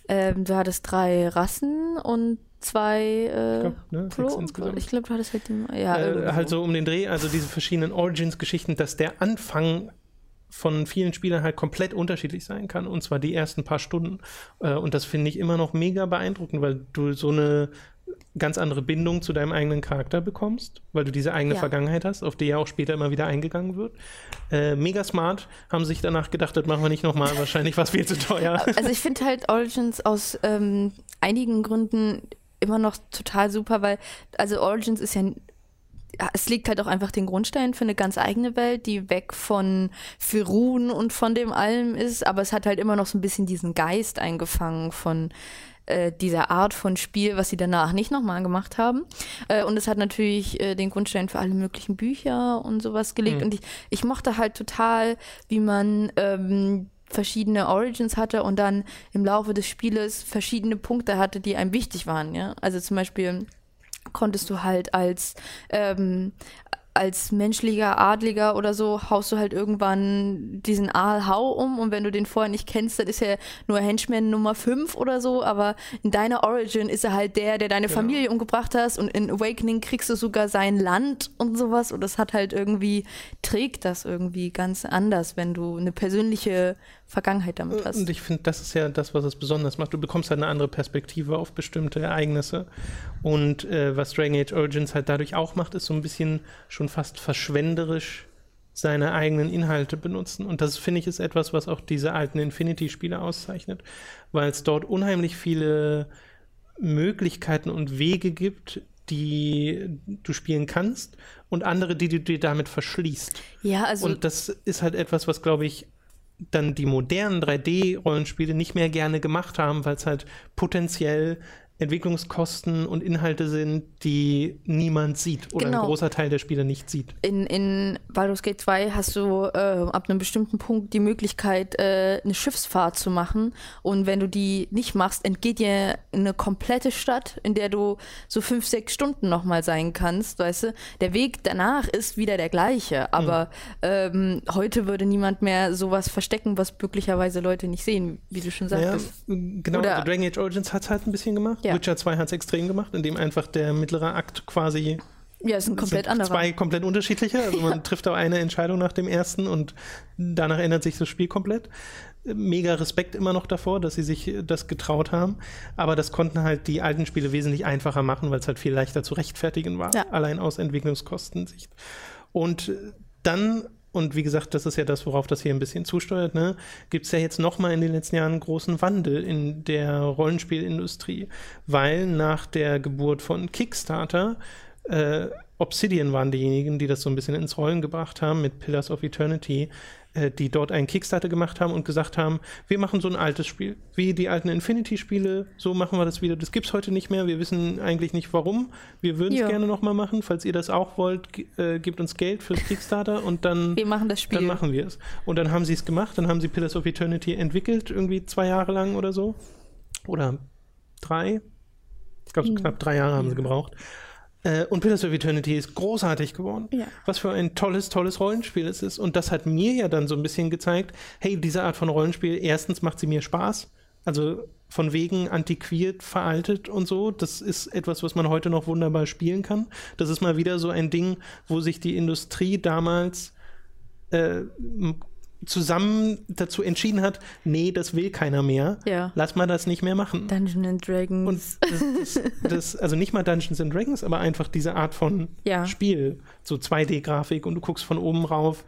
Ähm, du hattest drei Rassen und zwei äh, ich glaube, ne, Pro, ich glaube, du hattest halt den, ja, äh, halt so um den Dreh, also diese verschiedenen Origins-Geschichten, dass der Anfang von vielen Spielern halt komplett unterschiedlich sein kann und zwar die ersten paar Stunden äh, und das finde ich immer noch mega beeindruckend, weil du so eine ganz andere Bindung zu deinem eigenen Charakter bekommst, weil du diese eigene ja. Vergangenheit hast, auf die ja auch später immer wieder eingegangen wird. Äh, mega smart, haben sich danach gedacht, das machen wir nicht nochmal, wahrscheinlich war es viel zu teuer. Also ich finde halt Origins aus ähm, einigen Gründen immer noch total super, weil, also Origins ist ja es legt halt auch einfach den Grundstein für eine ganz eigene Welt, die weg von Firun und von dem allem ist, aber es hat halt immer noch so ein bisschen diesen Geist eingefangen von äh, dieser Art von Spiel, was sie danach nicht nochmal gemacht haben. Äh, und es hat natürlich äh, den Grundstein für alle möglichen Bücher und sowas gelegt. Mhm. Und ich, ich mochte halt total, wie man ähm, verschiedene Origins hatte und dann im Laufe des Spieles verschiedene Punkte hatte, die einem wichtig waren. Ja? Also zum Beispiel konntest du halt als ähm, als menschlicher Adliger oder so haust du halt irgendwann diesen Aal Hau um und wenn du den vorher nicht kennst, dann ist er nur Henchman Nummer 5 oder so, aber in deiner Origin ist er halt der, der deine genau. Familie umgebracht hast und in Awakening kriegst du sogar sein Land und sowas und das hat halt irgendwie, trägt das irgendwie ganz anders, wenn du eine persönliche Vergangenheit damit hast. Und ich finde, das ist ja das, was es besonders macht. Du bekommst halt eine andere Perspektive auf bestimmte Ereignisse. Und äh, was Dragon Age Origins halt dadurch auch macht, ist so ein bisschen schon fast verschwenderisch seine eigenen Inhalte benutzen. Und das finde ich ist etwas, was auch diese alten Infinity-Spiele auszeichnet, weil es dort unheimlich viele Möglichkeiten und Wege gibt, die du spielen kannst und andere, die du dir damit verschließt. Ja, also. Und das ist halt etwas, was, glaube ich, dann die modernen 3D-Rollenspiele nicht mehr gerne gemacht haben, weil es halt potenziell Entwicklungskosten und Inhalte sind, die niemand sieht oder genau. ein großer Teil der Spieler nicht sieht. In, in Baldur's Gate 2 hast du äh, ab einem bestimmten Punkt die Möglichkeit, äh, eine Schiffsfahrt zu machen. Und wenn du die nicht machst, entgeht dir eine komplette Stadt, in der du so fünf, sechs Stunden nochmal sein kannst, weißt du? Der Weg danach ist wieder der gleiche, aber mhm. ähm, heute würde niemand mehr sowas verstecken, was möglicherweise Leute nicht sehen, wie du schon sagtest. Ja, genau, oder, also Dragon Age Origins hat es halt ein bisschen gemacht. Ja. Ja. Witcher 2 hat es extrem gemacht, indem einfach der mittlere Akt quasi Ja, ist ein komplett anderer. Zwei komplett unterschiedliche. Also man (laughs) trifft auch eine Entscheidung nach dem ersten und danach ändert sich das Spiel komplett. Mega Respekt immer noch davor, dass sie sich das getraut haben. Aber das konnten halt die alten Spiele wesentlich einfacher machen, weil es halt viel leichter zu rechtfertigen war. Ja. Allein aus Entwicklungskostensicht. Und dann und wie gesagt, das ist ja das, worauf das hier ein bisschen zusteuert, ne? gibt es ja jetzt nochmal in den letzten Jahren einen großen Wandel in der Rollenspielindustrie, weil nach der Geburt von Kickstarter äh, Obsidian waren diejenigen, die das so ein bisschen ins Rollen gebracht haben mit Pillars of Eternity, äh, die dort einen Kickstarter gemacht haben und gesagt haben, wir machen so ein altes Spiel, wie die alten Infinity-Spiele, so machen wir das wieder. Das gibt es heute nicht mehr, wir wissen eigentlich nicht warum. Wir würden es ja. gerne nochmal machen. Falls ihr das auch wollt, äh, gebt uns Geld fürs Kickstarter und dann, wir machen das Spiel. dann machen wir es. Und dann haben sie es gemacht, dann haben sie Pillars of Eternity entwickelt, irgendwie zwei Jahre lang oder so. Oder drei. Ich glaube, so knapp drei Jahre haben ja. sie gebraucht. Äh, und Pillars of Eternity ist großartig geworden. Ja. Was für ein tolles, tolles Rollenspiel es ist. Und das hat mir ja dann so ein bisschen gezeigt, hey, diese Art von Rollenspiel, erstens macht sie mir Spaß. Also von wegen antiquiert, veraltet und so. Das ist etwas, was man heute noch wunderbar spielen kann. Das ist mal wieder so ein Ding, wo sich die Industrie damals äh, zusammen dazu entschieden hat, nee, das will keiner mehr. Ja. Lass mal das nicht mehr machen. Dungeons and Dragons. Und das, das, das, also nicht mal Dungeons and Dragons, aber einfach diese Art von ja. Spiel. So 2D-Grafik und du guckst von oben rauf.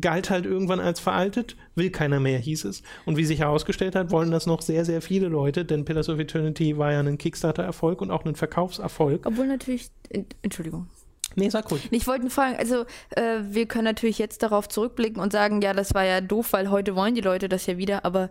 Galt halt irgendwann als veraltet, will keiner mehr, hieß es. Und wie sich herausgestellt hat, wollen das noch sehr, sehr viele Leute, denn Pillars of Eternity war ja ein Kickstarter-Erfolg und auch ein Verkaufserfolg. Obwohl natürlich, Entschuldigung. Nee, sag ruhig. Ich wollte nur fragen, also äh, wir können natürlich jetzt darauf zurückblicken und sagen, ja, das war ja doof, weil heute wollen die Leute das ja wieder, aber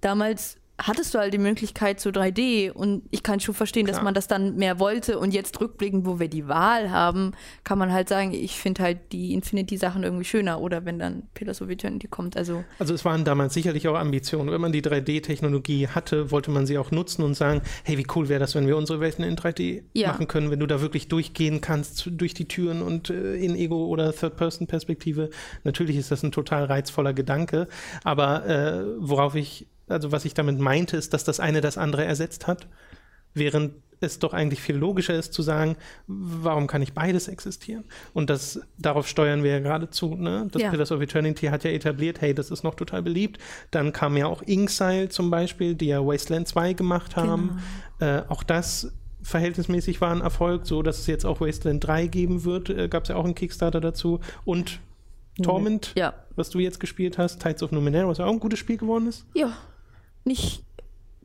damals hattest du halt die Möglichkeit zu 3D und ich kann schon verstehen, Klar. dass man das dann mehr wollte und jetzt rückblickend, wo wir die Wahl haben, kann man halt sagen, ich finde halt die Infinity-Sachen irgendwie schöner oder wenn dann Pillars of Eternity kommt, also. Also es waren damals sicherlich auch Ambitionen. Wenn man die 3D-Technologie hatte, wollte man sie auch nutzen und sagen, hey, wie cool wäre das, wenn wir unsere Welten in 3D ja. machen können, wenn du da wirklich durchgehen kannst durch die Türen und äh, in Ego- oder Third-Person-Perspektive. Natürlich ist das ein total reizvoller Gedanke, aber äh, worauf ich also was ich damit meinte, ist, dass das eine das andere ersetzt hat, während es doch eigentlich viel logischer ist zu sagen, warum kann nicht beides existieren? Und das, darauf steuern wir ja geradezu. Ne? Das ja. Pillars of Eternity hat ja etabliert, hey, das ist noch total beliebt. Dann kam ja auch Inksile zum Beispiel, die ja Wasteland 2 gemacht haben. Genau. Äh, auch das verhältnismäßig war ein Erfolg, so dass es jetzt auch Wasteland 3 geben wird. Äh, Gab es ja auch einen Kickstarter dazu. Und Torment, ja. was du jetzt gespielt hast, Tides of Numenera, was ja auch ein gutes Spiel geworden ist. Ja nicht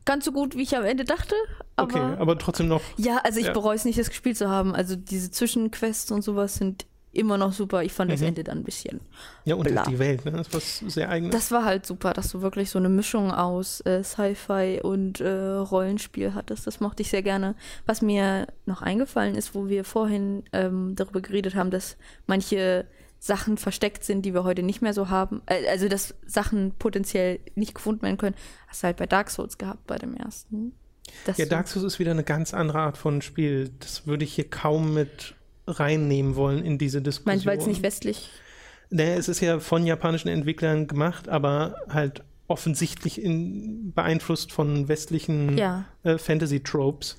ganz so gut, wie ich am Ende dachte. Aber okay, aber trotzdem noch. Ja, also ich ja. bereue es nicht, das gespielt zu haben. Also diese Zwischenquests und sowas sind immer noch super. Ich fand mhm. das Ende dann ein bisschen. Ja, und bla. die Welt, ne? Das war sehr eigenes. Das war halt super, dass du wirklich so eine Mischung aus äh, Sci-Fi und äh, Rollenspiel hattest. Das mochte ich sehr gerne. Was mir noch eingefallen ist, wo wir vorhin ähm, darüber geredet haben, dass manche Sachen versteckt sind, die wir heute nicht mehr so haben. Äh, also, dass Sachen potenziell nicht gefunden werden können. Hast du halt bei Dark Souls gehabt, bei dem ersten. ja, Dark Souls ist wieder eine ganz andere Art von Spiel. Das würde ich hier kaum mit reinnehmen wollen in diese Diskussion. Meinst du, weil es nicht westlich? Nee, es ist ja von japanischen Entwicklern gemacht, aber halt offensichtlich in, beeinflusst von westlichen ja. äh, Fantasy-Tropes.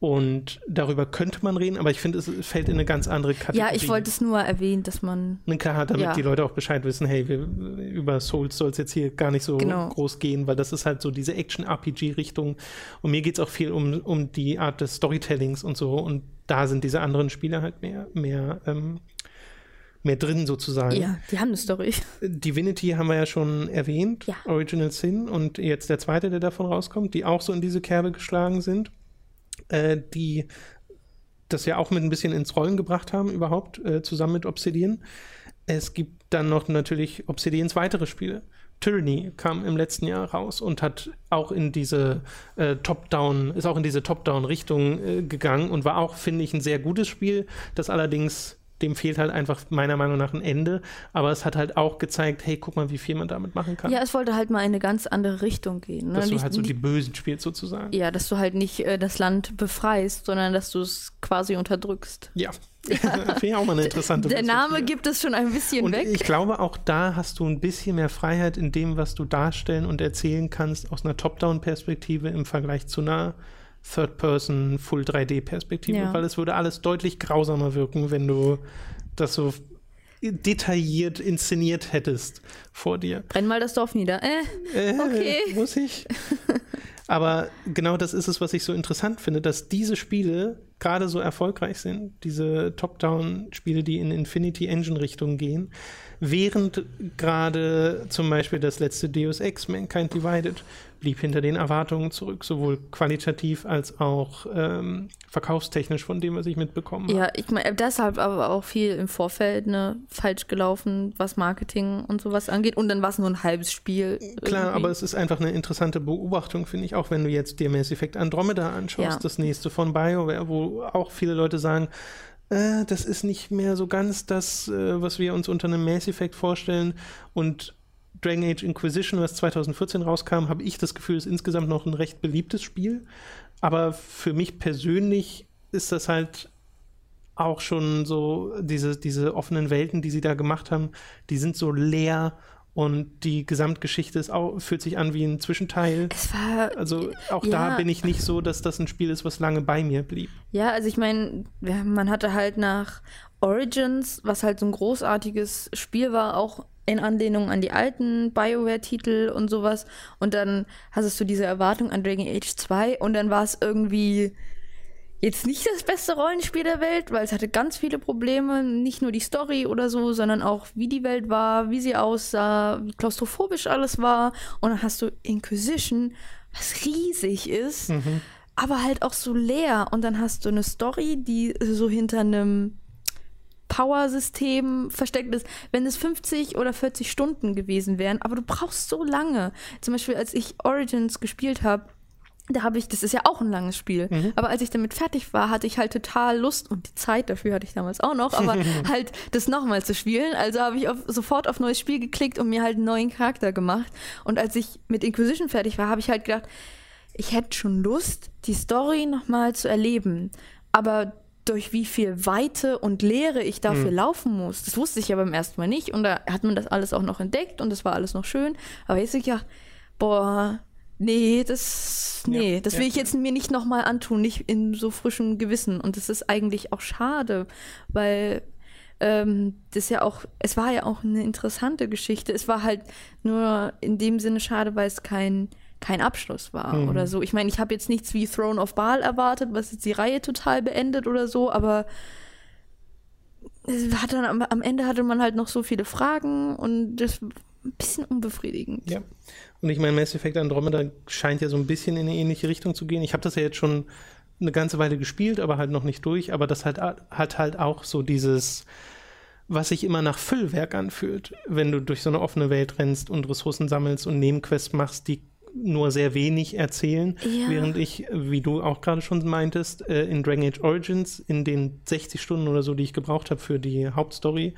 Und darüber könnte man reden, aber ich finde, es fällt in eine ganz andere Kategorie. Ja, ich wollte es nur erwähnen, dass man. Klar, damit ja. die Leute auch Bescheid wissen, hey, wir, über Souls soll es jetzt hier gar nicht so genau. groß gehen, weil das ist halt so diese Action-RPG-Richtung. Und mir geht es auch viel um, um die Art des Storytellings und so. Und da sind diese anderen Spiele halt mehr, mehr, ähm, mehr drin sozusagen. Ja, die haben eine Story. Divinity haben wir ja schon erwähnt, ja. Original Sin und jetzt der zweite, der davon rauskommt, die auch so in diese Kerbe geschlagen sind äh, die das ja auch mit ein bisschen ins Rollen gebracht haben, überhaupt, äh, zusammen mit Obsidian. Es gibt dann noch natürlich Obsidians weitere Spiele. Tyranny kam im letzten Jahr raus und hat auch in diese äh, Top-Down, ist auch in diese Top-Down-Richtung äh, gegangen und war auch, finde ich, ein sehr gutes Spiel, das allerdings dem fehlt halt einfach meiner Meinung nach ein Ende. Aber es hat halt auch gezeigt, hey, guck mal, wie viel man damit machen kann. Ja, es wollte halt mal in eine ganz andere Richtung gehen. Ne? Dass du halt so die Bösen spielst sozusagen. Ja, dass du halt nicht äh, das Land befreist, sondern dass du es quasi unterdrückst. Ja. ja. (laughs) (laughs) Finde ich auch mal eine interessante Der Name gibt es schon ein bisschen und weg. Ich glaube, auch da hast du ein bisschen mehr Freiheit in dem, was du darstellen und erzählen kannst aus einer Top-Down-Perspektive im Vergleich zu einer Third-Person Full 3D-Perspektive, ja. weil es würde alles deutlich grausamer wirken, wenn du das so detailliert inszeniert hättest vor dir. Brenn mal das Dorf nieder. Äh, äh okay. Muss ich? (laughs) Aber genau das ist es, was ich so interessant finde, dass diese Spiele gerade so erfolgreich sind, diese Top-Down-Spiele, die in Infinity Engine-Richtung gehen, während gerade zum Beispiel das letzte Deus Ex Mankind Divided blieb hinter den Erwartungen zurück, sowohl qualitativ als auch ähm, verkaufstechnisch, von dem, was ich mitbekommen habe. Ja, ich meine, deshalb aber auch viel im Vorfeld ne, falsch gelaufen, was Marketing und sowas angeht. Und dann war es nur ein halbes Spiel. Klar, irgendwie. aber es ist einfach eine interessante Beobachtung, finde ich, auch wenn du jetzt dir Mass Effect Andromeda anschaust, ja. das nächste von BioWare, wo auch viele Leute sagen, äh, das ist nicht mehr so ganz das, äh, was wir uns unter einem Mass Effect vorstellen. Und Dragon Age Inquisition, was 2014 rauskam, habe ich das Gefühl, ist insgesamt noch ein recht beliebtes Spiel. Aber für mich persönlich ist das halt auch schon so, diese, diese offenen Welten, die sie da gemacht haben, die sind so leer und die Gesamtgeschichte ist auch, fühlt sich an wie ein Zwischenteil. Es war, also auch ja. da bin ich nicht so, dass das ein Spiel ist, was lange bei mir blieb. Ja, also ich meine, man hatte halt nach Origins, was halt so ein großartiges Spiel war, auch in Anlehnung an die alten BioWare-Titel und sowas. Und dann hattest du diese Erwartung an Dragon Age 2 und dann war es irgendwie jetzt nicht das beste Rollenspiel der Welt, weil es hatte ganz viele Probleme, nicht nur die Story oder so, sondern auch wie die Welt war, wie sie aussah, wie klaustrophobisch alles war. Und dann hast du Inquisition, was riesig ist, mhm. aber halt auch so leer. Und dann hast du eine Story, die so hinter einem Power-System versteckt ist, wenn es 50 oder 40 Stunden gewesen wären, aber du brauchst so lange. Zum Beispiel, als ich Origins gespielt habe, da habe ich, das ist ja auch ein langes Spiel, mhm. aber als ich damit fertig war, hatte ich halt total Lust und die Zeit dafür hatte ich damals auch noch, aber (laughs) halt das nochmal zu spielen. Also habe ich auf, sofort auf neues Spiel geklickt und mir halt einen neuen Charakter gemacht. Und als ich mit Inquisition fertig war, habe ich halt gedacht, ich hätte schon Lust, die Story nochmal zu erleben. Aber durch wie viel Weite und Leere ich dafür hm. laufen muss. Das wusste ich ja beim ersten Mal nicht und da hat man das alles auch noch entdeckt und das war alles noch schön. Aber jetzt ich ja, boah, nee, das, nee, ja, das will ja. ich jetzt mir nicht nochmal antun, nicht in so frischem Gewissen. Und das ist eigentlich auch schade, weil ähm, das ja auch, es war ja auch eine interessante Geschichte. Es war halt nur in dem Sinne schade, weil es kein kein Abschluss war mhm. oder so. Ich meine, ich habe jetzt nichts wie Throne of Baal erwartet, was jetzt die Reihe total beendet oder so, aber hat dann am, am Ende hatte man halt noch so viele Fragen und das ein bisschen unbefriedigend. Ja. Und ich meine, Mass Effect Andromeda scheint ja so ein bisschen in eine ähnliche Richtung zu gehen. Ich habe das ja jetzt schon eine ganze Weile gespielt, aber halt noch nicht durch. Aber das hat, hat halt auch so dieses, was sich immer nach Füllwerk anfühlt, wenn du durch so eine offene Welt rennst und Ressourcen sammelst und Nebenquests machst, die nur sehr wenig erzählen, ja. während ich, wie du auch gerade schon meintest, äh, in Dragon Age Origins in den 60 Stunden oder so, die ich gebraucht habe für die Hauptstory,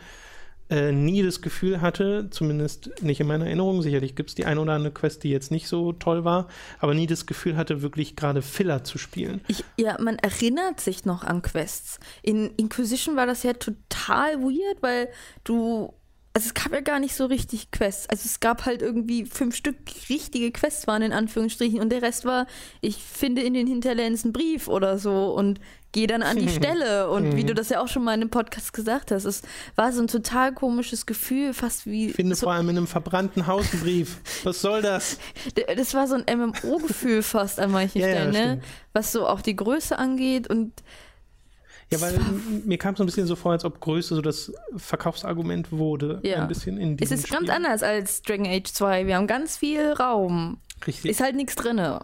äh, nie das Gefühl hatte, zumindest nicht in meiner Erinnerung, sicherlich gibt es die eine oder andere Quest, die jetzt nicht so toll war, aber nie das Gefühl hatte, wirklich gerade Filler zu spielen. Ich, ja, man erinnert sich noch an Quests. In Inquisition war das ja total weird, weil du also es gab ja gar nicht so richtig Quests. Also es gab halt irgendwie fünf Stück richtige Quests waren in Anführungsstrichen und der Rest war, ich finde in den Hinterlands einen Brief oder so und gehe dann an die (laughs) Stelle. Und wie du das ja auch schon mal in einem Podcast gesagt hast, es war so ein total komisches Gefühl, fast wie. Ich finde so vor allem in einem verbrannten Haus einen Brief. Was soll das? (laughs) Das war so ein MMO-Gefühl fast an manchen ja, Stellen, ja, ne? Was so auch die Größe angeht und ja, weil mir kam es so ein bisschen so vor, als ob Größe so das Verkaufsargument wurde. Ja. Ein bisschen in Es ist Spiel. ganz anders als Dragon Age 2. Wir haben ganz viel Raum. Richtig. Ist halt nichts drin. Ja,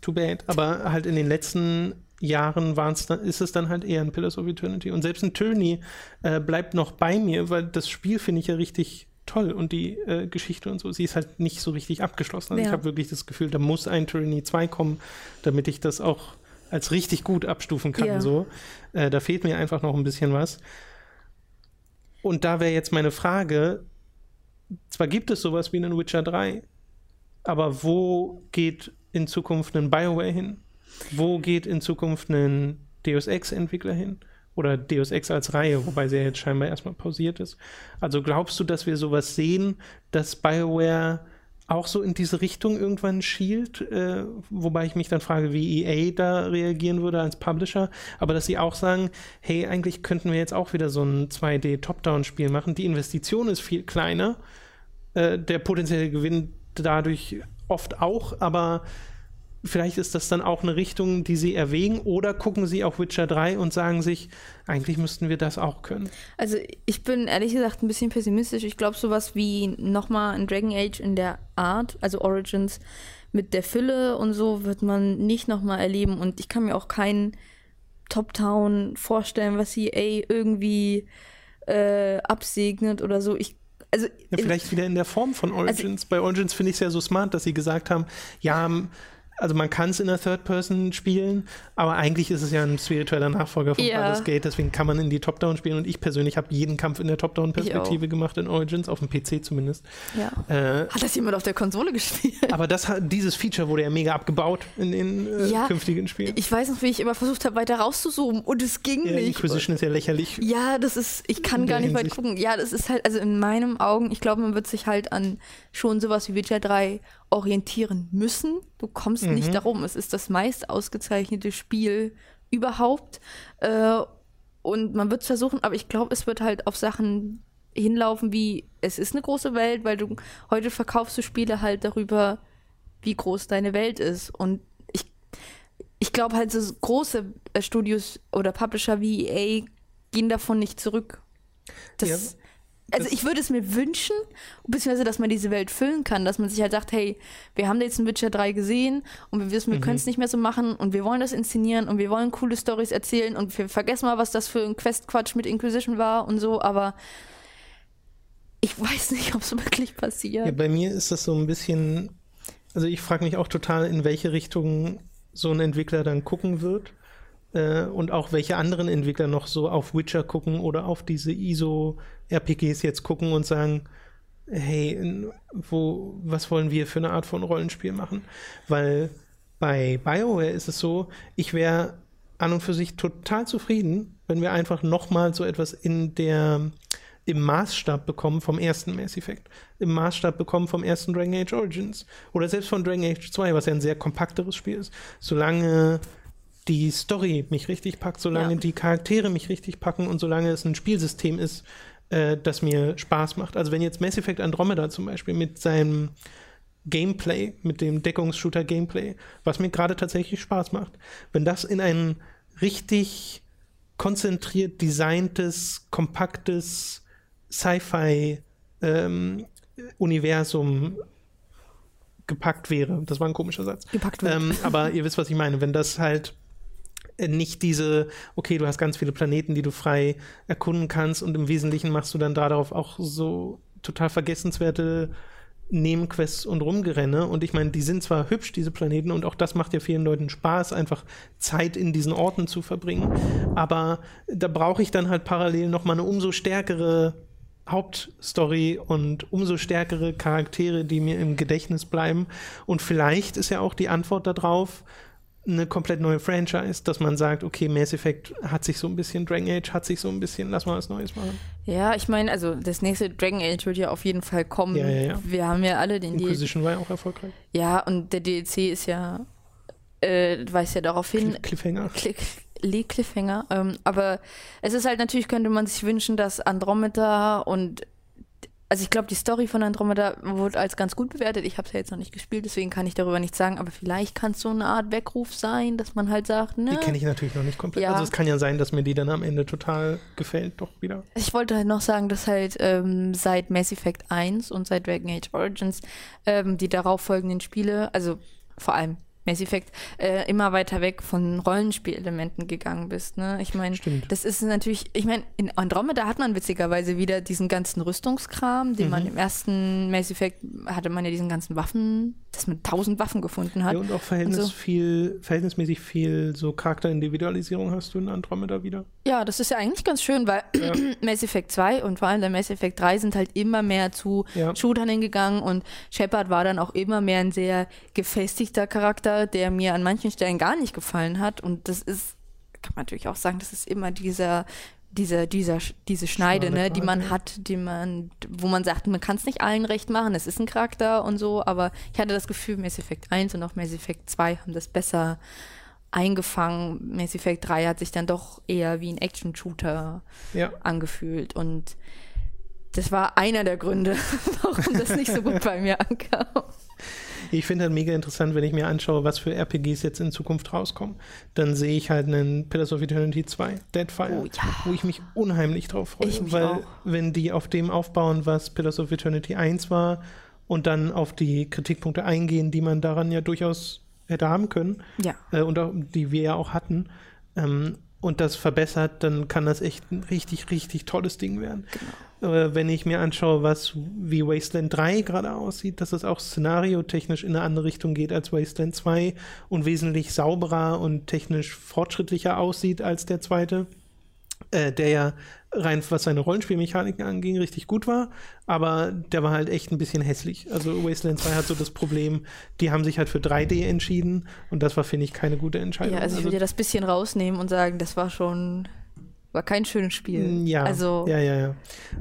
too bad. Aber halt in den letzten Jahren waren's dann, ist es dann halt eher ein Pillars of Eternity. Und selbst ein Tyranny äh, bleibt noch bei mir, weil das Spiel finde ich ja richtig toll und die äh, Geschichte und so, sie ist halt nicht so richtig abgeschlossen. Also ja. ich habe wirklich das Gefühl, da muss ein Tyranny 2 kommen, damit ich das auch als richtig gut abstufen kann. Ja. So. Äh, da fehlt mir einfach noch ein bisschen was. Und da wäre jetzt meine Frage: Zwar gibt es sowas wie einen Witcher 3, aber wo geht in Zukunft ein BioWare hin? Wo geht in Zukunft ein Deus Ex-Entwickler hin? Oder Deus Ex als Reihe, wobei sie ja jetzt scheinbar erstmal pausiert ist. Also glaubst du, dass wir sowas sehen, dass BioWare auch so in diese Richtung irgendwann schielt, äh, wobei ich mich dann frage, wie EA da reagieren würde als Publisher, aber dass sie auch sagen, hey, eigentlich könnten wir jetzt auch wieder so ein 2D-Top-Down-Spiel machen. Die Investition ist viel kleiner, äh, der potenzielle Gewinn dadurch oft auch, aber vielleicht ist das dann auch eine Richtung, die Sie erwägen oder gucken Sie auf Witcher 3 und sagen sich, eigentlich müssten wir das auch können. Also ich bin ehrlich gesagt ein bisschen pessimistisch. Ich glaube sowas wie nochmal ein Dragon Age in der Art, also Origins mit der Fülle und so wird man nicht nochmal erleben und ich kann mir auch keinen Top-Town vorstellen, was EA irgendwie äh, absegnet oder so. Ich also ja, vielleicht wieder in der Form von also Origins. Also, Bei Origins finde ich es ja so smart, dass sie gesagt haben, ja, also man kann es in der Third Person spielen, aber eigentlich ist es ja ein spiritueller Nachfolger von ja. Baldur's Gate, deswegen kann man in die Top-Down spielen und ich persönlich habe jeden Kampf in der Top-Down-Perspektive gemacht in Origins, auf dem PC zumindest. Ja. Äh, hat das jemand auf der Konsole gespielt? Aber das dieses Feature wurde ja mega abgebaut in den äh, ja, künftigen Spielen. Ich weiß noch, wie ich immer versucht habe, weiter rauszuzoomen und es ging ja, nicht. Inquisition ist ja lächerlich. Ja, das ist, ich kann gar nicht Hinsicht. weit gucken. Ja, das ist halt, also in meinen Augen, ich glaube, man wird sich halt an schon sowas wie Witcher 3 orientieren müssen. Du kommst mhm. nicht darum. Es ist das meist ausgezeichnete Spiel überhaupt. Äh, und man wird es versuchen, aber ich glaube, es wird halt auf Sachen hinlaufen wie, es ist eine große Welt, weil du heute verkaufst du Spiele halt darüber, wie groß deine Welt ist. Und ich, ich glaube halt, so große äh, Studios oder Publisher wie EA gehen davon nicht zurück. Das, ja. Also ich würde es mir wünschen, beziehungsweise, dass man diese Welt füllen kann, dass man sich halt sagt, hey, wir haben jetzt ein Witcher 3 gesehen und wir wissen, wir mhm. können es nicht mehr so machen und wir wollen das inszenieren und wir wollen coole Stories erzählen und wir vergessen mal, was das für ein Quest-Quatsch mit Inquisition war und so, aber ich weiß nicht, (laughs) ob es wirklich passiert. Ja, bei mir ist das so ein bisschen, also ich frage mich auch total, in welche Richtung so ein Entwickler dann gucken wird äh, und auch welche anderen Entwickler noch so auf Witcher gucken oder auf diese ISO-RPGs jetzt gucken und sagen, hey, wo, was wollen wir für eine Art von Rollenspiel machen? Weil bei BioWare ist es so, ich wäre an und für sich total zufrieden, wenn wir einfach nochmal so etwas in der im Maßstab bekommen vom ersten Mass Effect, im Maßstab bekommen vom ersten Dragon Age Origins oder selbst von Dragon Age 2, was ja ein sehr kompakteres Spiel ist. Solange die Story mich richtig packt, solange ja. die Charaktere mich richtig packen und solange es ein Spielsystem ist, äh, das mir Spaß macht. Also wenn jetzt Mass Effect Andromeda zum Beispiel mit seinem Gameplay, mit dem Deckungsshooter-Gameplay, was mir gerade tatsächlich Spaß macht, wenn das in ein richtig konzentriert designtes, kompaktes Sci-Fi ähm, Universum gepackt wäre. Das war ein komischer Satz. Gepackt wird. Ähm, aber ihr wisst, was ich meine. Wenn das halt nicht diese, okay, du hast ganz viele Planeten, die du frei erkunden kannst und im Wesentlichen machst du dann darauf auch so total vergessenswerte Nebenquests und Rumgerenne. Und ich meine, die sind zwar hübsch, diese Planeten, und auch das macht ja vielen Leuten Spaß, einfach Zeit in diesen Orten zu verbringen. Aber da brauche ich dann halt parallel nochmal eine umso stärkere Hauptstory und umso stärkere Charaktere, die mir im Gedächtnis bleiben. Und vielleicht ist ja auch die Antwort darauf, eine komplett neue Franchise, dass man sagt, okay, Mass Effect hat sich so ein bisschen, Dragon Age hat sich so ein bisschen, lass mal was Neues machen. Ja, ich meine, also das nächste Dragon Age wird ja auf jeden Fall kommen. Ja, ja, ja. Wir haben ja alle den Inquisition war ja auch erfolgreich. Ja, und der DLC ist ja, äh, weist ja darauf hin. Cliffhanger. Click, Cliffhanger. Ähm, aber es ist halt natürlich, könnte man sich wünschen, dass Andromeda und also ich glaube, die Story von Andromeda wurde als ganz gut bewertet. Ich habe es ja jetzt noch nicht gespielt, deswegen kann ich darüber nichts sagen. Aber vielleicht kann es so eine Art Weckruf sein, dass man halt sagt, ne? Die kenne ich natürlich noch nicht komplett. Ja. Also es kann ja sein, dass mir die dann am Ende total gefällt, doch wieder. Ich wollte halt noch sagen, dass halt ähm, seit Mass Effect 1 und seit Dragon Age Origins ähm, die darauffolgenden Spiele, also vor allem Mass Effect, äh, immer weiter weg von Rollenspielelementen gegangen bist. Ne? Ich meine, das ist natürlich, ich meine, in Andromeda hat man witzigerweise wieder diesen ganzen Rüstungskram, den mhm. man im ersten Mass Effect hatte man ja diesen ganzen Waffen, dass man tausend Waffen gefunden hat. Ja, und auch Verhältnis und so. viel, verhältnismäßig viel so Charakterindividualisierung hast du in Andromeda wieder. Ja, das ist ja eigentlich ganz schön, weil ja. (clears throat) Mass Effect 2 und vor allem der Mass Effect 3 sind halt immer mehr zu ja. Shootern hingegangen und Shepard war dann auch immer mehr ein sehr gefestigter Charakter, der mir an manchen Stellen gar nicht gefallen hat und das ist, kann man natürlich auch sagen, das ist immer dieser diese, dieser, diese Schneide, ne, die man hat, die man, wo man sagt, man kann es nicht allen recht machen, es ist ein Charakter und so, aber ich hatte das Gefühl, Mass Effect 1 und auch Mass Effect 2 haben das besser eingefangen. Mass Effect 3 hat sich dann doch eher wie ein Action-Shooter ja. angefühlt und das war einer der Gründe, (laughs) warum das nicht so gut bei mir ankam. Ich finde halt mega interessant, wenn ich mir anschaue, was für RPGs jetzt in Zukunft rauskommen. Dann sehe ich halt einen Pillars of Eternity 2, Deadfire, oh, ja. wo ich mich unheimlich drauf freue. Ich weil, auch. wenn die auf dem aufbauen, was Pillars of Eternity 1 war und dann auf die Kritikpunkte eingehen, die man daran ja durchaus hätte haben können ja. äh, und auch, die wir ja auch hatten, ähm, und das verbessert, dann kann das echt ein richtig, richtig tolles Ding werden. Genau. Äh, wenn ich mir anschaue, was wie Wasteland 3 gerade aussieht, dass es auch szenariotechnisch in eine andere Richtung geht als Wasteland 2 und wesentlich sauberer und technisch fortschrittlicher aussieht als der zweite, äh, der ja rein was seine Rollenspielmechaniken anging, richtig gut war, aber der war halt echt ein bisschen hässlich. Also Wasteland 2 hat so das Problem, die haben sich halt für 3D entschieden und das war, finde ich, keine gute Entscheidung. Ja, also ich würde also, ja das bisschen rausnehmen und sagen, das war schon war kein schönes Spiel. Mm, ja, also ja, ja, ja.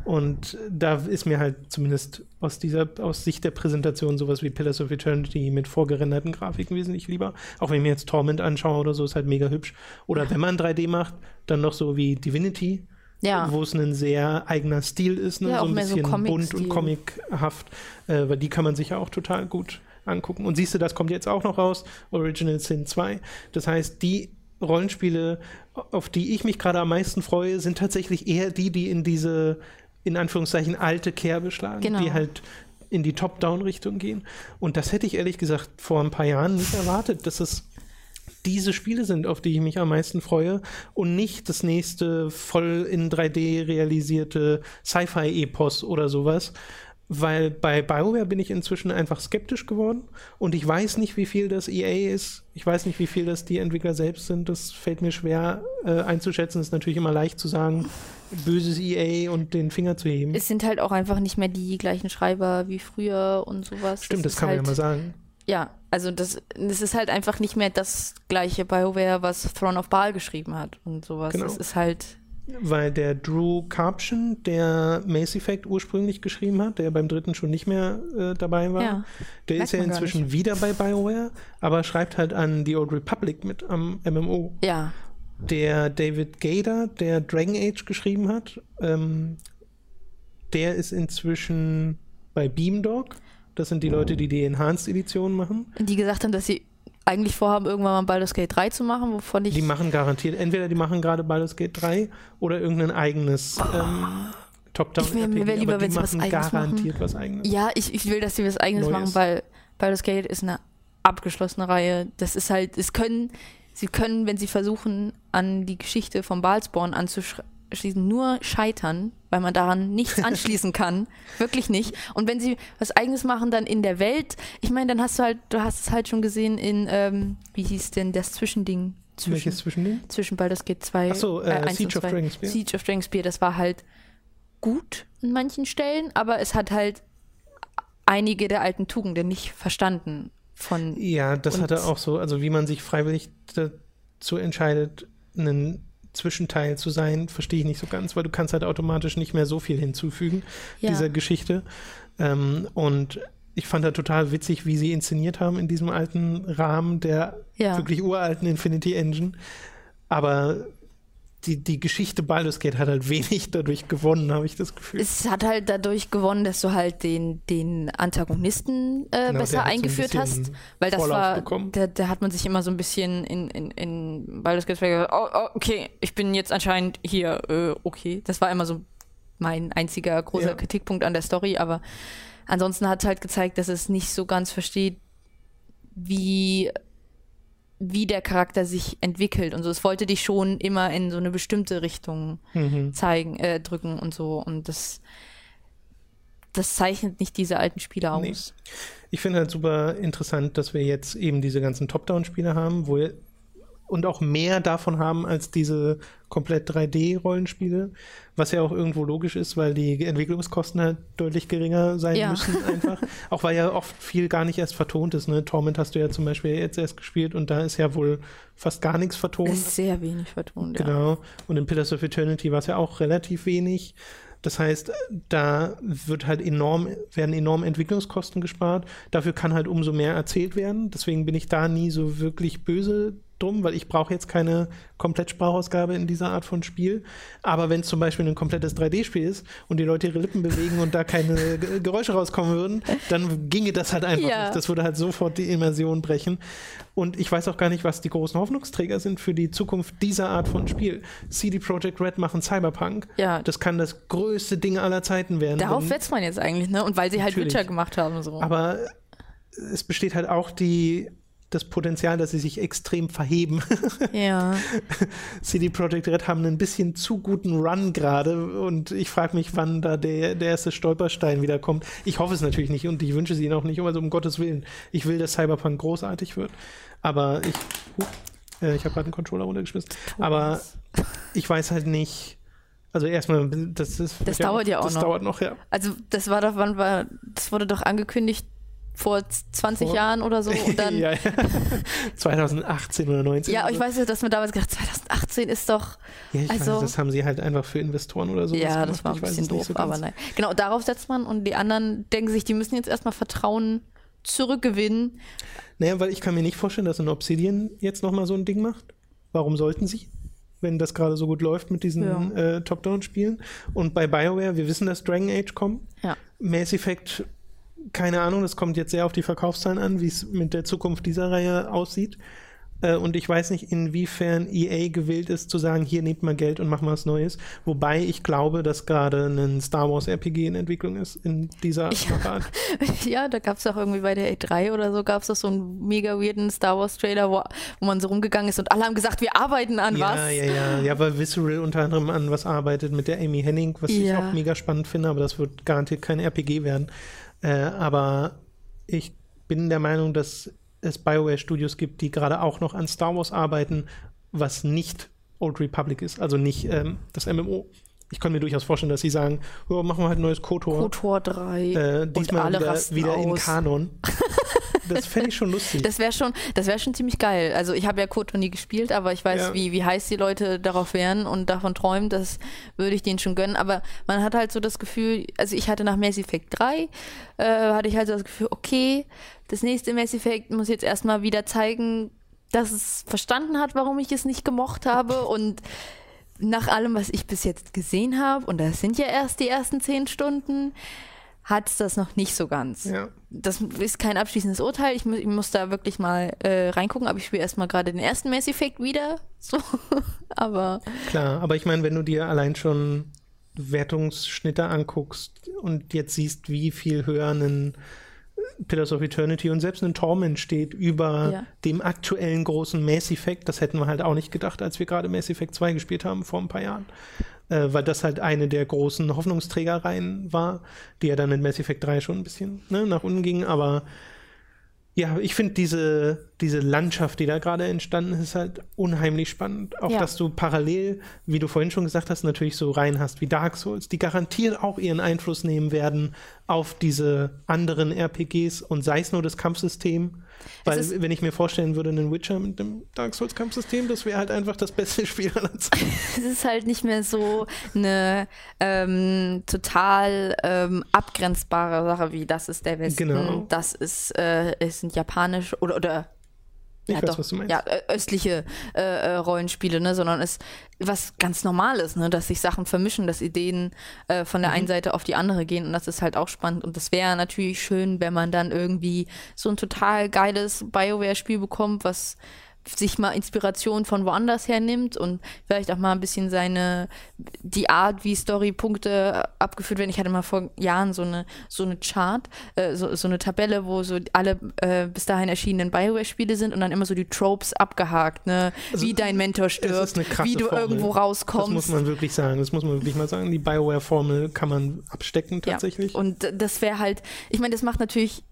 Und da ist mir halt zumindest aus dieser, aus Sicht der Präsentation sowas wie Pillars of Eternity mit vorgerenderten Grafiken wesentlich lieber. Auch wenn ich mir jetzt Torment anschaue oder so, ist halt mega hübsch. Oder wenn man 3D macht, dann noch so wie Divinity. Ja. Wo es ein sehr eigener Stil ist, ne? ja, so ein bisschen so bunt und comichaft, äh, weil die kann man sich ja auch total gut angucken. Und siehst du, das kommt jetzt auch noch raus, Original Sin 2. Das heißt, die Rollenspiele, auf die ich mich gerade am meisten freue, sind tatsächlich eher die, die in diese, in Anführungszeichen, alte Kerbe schlagen, genau. die halt in die Top-Down-Richtung gehen. Und das hätte ich ehrlich gesagt vor ein paar Jahren nicht erwartet, dass es diese Spiele sind, auf die ich mich am meisten freue und nicht das nächste voll in 3D realisierte Sci-Fi-Epos oder sowas, weil bei BioWare bin ich inzwischen einfach skeptisch geworden und ich weiß nicht, wie viel das EA ist. Ich weiß nicht, wie viel das die Entwickler selbst sind. Das fällt mir schwer äh, einzuschätzen. Es ist natürlich immer leicht zu sagen, böses EA und den Finger zu heben. Es sind halt auch einfach nicht mehr die gleichen Schreiber wie früher und sowas. Stimmt, das, das kann halt, man ja mal sagen. Ja, also das, das ist halt einfach nicht mehr das gleiche BioWare, was Throne of Baal geschrieben hat und sowas. Genau. Das ist halt weil der Drew Karpchen, der Mass Effect ursprünglich geschrieben hat, der beim dritten schon nicht mehr äh, dabei war, ja, der ist ja inzwischen wieder bei BioWare, aber schreibt halt an The Old Republic mit am MMO. Ja. Der David Gader, der Dragon Age geschrieben hat, ähm, der ist inzwischen bei Beamdog. Das sind die Leute, die die Enhanced Edition machen. Die gesagt haben, dass sie eigentlich vorhaben, irgendwann mal Baldur's Gate 3 zu machen, wovon ich. Die machen garantiert, entweder die machen gerade Baldur's Gate 3 oder irgendein eigenes. Oh. Ähm, Top-Down. Mir wäre wär lieber, wenn sie was eigenes garantiert machen. was eigenes. Ja, ich, ich will, dass sie was eigenes Neues. machen, weil Baldur's Gate ist eine abgeschlossene Reihe. Das ist halt, es können, sie können, wenn sie versuchen, an die Geschichte von Balsborn anzuschreiben, schließen nur scheitern, weil man daran nichts (laughs) anschließen kann. Wirklich nicht. Und wenn sie was eigenes machen, dann in der Welt, ich meine, dann hast du halt, du hast es halt schon gesehen in, ähm, wie hieß denn das Zwischending? Zwischen, Welches Zwischending? Zwischen Baldur's Gate 2. Achso, äh, äh, Siege of Dragonspear. Siege of Dragonspear, das war halt gut an manchen Stellen, aber es hat halt einige der alten Tugenden nicht verstanden. Von ja, das hatte auch so, also wie man sich freiwillig dazu entscheidet, einen Zwischenteil zu sein, verstehe ich nicht so ganz, weil du kannst halt automatisch nicht mehr so viel hinzufügen ja. dieser Geschichte. Ähm, und ich fand da total witzig, wie sie inszeniert haben in diesem alten Rahmen der ja. wirklich uralten Infinity Engine. Aber die, die Geschichte Baldur's Gate hat halt (laughs) wenig dadurch gewonnen, habe ich das Gefühl. Es hat halt dadurch gewonnen, dass du halt den, den Antagonisten äh, genau, besser eingeführt so hast. Weil das Vorlauf war, da, da, hat man sich immer so ein bisschen in, in, in Baldur's Gate gesagt, oh, oh, okay, ich bin jetzt anscheinend hier, äh, okay. Das war immer so mein einziger großer ja. Kritikpunkt an der Story, aber ansonsten hat es halt gezeigt, dass es nicht so ganz versteht, wie wie der Charakter sich entwickelt und so. Es wollte dich schon immer in so eine bestimmte Richtung mhm. zeigen, äh, drücken und so. Und das, das zeichnet nicht diese alten Spiele aus. Nee. Ich finde halt super interessant, dass wir jetzt eben diese ganzen Top-Down-Spiele haben, wo und auch mehr davon haben als diese komplett 3D-Rollenspiele, was ja auch irgendwo logisch ist, weil die Entwicklungskosten halt deutlich geringer sein ja. müssen einfach. (laughs) auch weil ja oft viel gar nicht erst vertont ist. Ne? Torment hast du ja zum Beispiel jetzt erst gespielt und da ist ja wohl fast gar nichts vertont. Ist sehr wenig vertont, Genau. Ja. Und in Pillars of Eternity war es ja auch relativ wenig. Das heißt, da wird halt enorm, werden enorm Entwicklungskosten gespart. Dafür kann halt umso mehr erzählt werden. Deswegen bin ich da nie so wirklich böse drum, weil ich brauche jetzt keine Komplettsprachausgabe in dieser Art von Spiel. Aber wenn es zum Beispiel ein komplettes 3D-Spiel ist und die Leute ihre Lippen bewegen und da keine (laughs) Geräusche rauskommen würden, dann ginge das halt einfach ja. nicht. Das würde halt sofort die Immersion brechen. Und ich weiß auch gar nicht, was die großen Hoffnungsträger sind für die Zukunft dieser Art von Spiel. CD Projekt Red machen Cyberpunk. Ja. Das kann das größte Ding aller Zeiten werden. Darauf setzt man jetzt eigentlich, ne? Und weil sie halt Witcher gemacht haben. So. Aber es besteht halt auch die das Potenzial, dass sie sich extrem verheben. (laughs) Ja. CD Projekt Red haben einen bisschen zu guten Run gerade und ich frage mich, wann da der, der erste Stolperstein wieder kommt. Ich hoffe es natürlich nicht und ich wünsche es ihnen auch nicht, also um Gottes Willen. Ich will, dass Cyberpunk großartig wird, aber ich, uh, ich habe gerade einen Controller runtergeschmissen, aber ich weiß halt nicht, also erstmal, das ist. Das dauert ja auch das noch. Das dauert noch, ja. Also das war doch, wann war, das wurde doch angekündigt vor 20 vor, Jahren oder so. (laughs) Und dann ja, ja. (laughs) 2018 oder 19. Ja, ich weiß ja, dass man damals gedacht 2018 ist doch. Ja, ich also, weiß, das haben sie halt einfach für Investoren oder so. Ja, das war ein bisschen doof, so aber nein. Genau, darauf setzt man und die anderen denken sich, die müssen jetzt erstmal Vertrauen zurückgewinnen. Naja, weil ich kann mir nicht vorstellen, dass ein Obsidian jetzt nochmal so ein Ding macht. Warum sollten sie? wenn das gerade so gut läuft mit diesen ja. äh, Top-Down-Spielen. Und bei BioWare, wir wissen, dass Dragon Age kommt. Ja. Mass Effect keine Ahnung, das kommt jetzt sehr auf die Verkaufszahlen an, wie es mit der Zukunft dieser Reihe aussieht. Äh, und ich weiß nicht, inwiefern EA gewillt ist zu sagen, hier nehmt mal Geld und machen was Neues. Wobei ich glaube, dass gerade ein Star Wars RPG in Entwicklung ist in dieser Art. (laughs) Ja, da gab es auch irgendwie bei der E3 oder so, gab es so einen mega weirden Star Wars Trailer, wo, wo, man so rumgegangen ist und alle haben gesagt, wir arbeiten an ja, was. Ja, ja, ja. Ja, weil Visceral unter anderem an was arbeitet mit der Amy Henning, was ja. ich auch mega spannend finde, aber das wird garantiert kein RPG werden. Äh, aber ich bin der Meinung, dass es BioWare Studios gibt, die gerade auch noch an Star Wars arbeiten, was nicht Old Republic ist, also nicht ähm, das MMO. Ich kann mir durchaus vorstellen, dass sie sagen, oh, machen wir halt ein neues KOTOR. KOTOR 3. Äh, diesmal wieder, wieder in Kanon. (laughs) das fände ich schon lustig. Das wäre schon, das schon ziemlich geil. Also ich habe ja KOTOR nie gespielt, aber ich weiß, ja. wie, wie heiß die Leute darauf wären und davon träumen, das würde ich denen schon gönnen. Aber man hat halt so das Gefühl, also ich hatte nach Mass Effect 3, äh, hatte ich halt so das Gefühl, okay, das nächste Mass Effect muss jetzt erstmal wieder zeigen, dass es verstanden hat, warum ich es nicht gemocht habe (laughs) und nach allem, was ich bis jetzt gesehen habe, und das sind ja erst die ersten zehn Stunden, hat es das noch nicht so ganz. Ja. Das ist kein abschließendes Urteil. Ich, mu ich muss da wirklich mal äh, reingucken, aber ich spiele erstmal gerade den ersten Mass Effect wieder. (laughs) So. aber. Klar, aber ich meine, wenn du dir allein schon Wertungsschnitte anguckst und jetzt siehst, wie viel höher ein Pillars of Eternity und selbst ein Torment steht über ja. dem aktuellen großen Mass Effect. Das hätten wir halt auch nicht gedacht, als wir gerade Mass Effect 2 gespielt haben vor ein paar Jahren. Äh, weil das halt eine der großen Hoffnungsträgereien war, die ja dann in Mass Effect 3 schon ein bisschen ne, nach unten ging. Aber ja, ich finde diese, diese Landschaft, die da gerade entstanden ist, halt unheimlich spannend. Auch, ja. dass du parallel, wie du vorhin schon gesagt hast, natürlich so rein hast wie Dark Souls, die garantiert auch ihren Einfluss nehmen werden auf diese anderen RPGs und sei es nur das Kampfsystem weil, wenn ich mir vorstellen würde, einen Witcher mit dem Dark Souls-Kampfsystem, das wäre halt einfach das beste (laughs) Spiel aller Zeiten. es ist halt nicht mehr so eine ähm, total ähm, abgrenzbare Sache wie das ist der Westen, genau. das ist, äh, ist ein japanisch oder, oder ich ja, weiß, doch, was du meinst. Ja, östliche äh, äh, Rollenspiele, ne, sondern es was ganz Normales, ne, dass sich Sachen vermischen, dass Ideen äh, von der mhm. einen Seite auf die andere gehen und das ist halt auch spannend und das wäre natürlich schön, wenn man dann irgendwie so ein total geiles Bioware-Spiel bekommt, was sich mal Inspiration von woanders her nimmt und vielleicht auch mal ein bisschen seine, die Art, wie Storypunkte abgeführt werden. Ich hatte mal vor Jahren so eine, so eine Chart, äh, so, so eine Tabelle, wo so alle äh, bis dahin erschienenen Bioware-Spiele sind und dann immer so die Tropes abgehakt, ne? Also wie dein Mentor stirbt, wie du Formel. irgendwo rauskommst. Das muss man wirklich sagen, das muss man wirklich mal sagen. Die Bioware-Formel kann man abstecken tatsächlich. Ja. Und das wäre halt, ich meine, das macht natürlich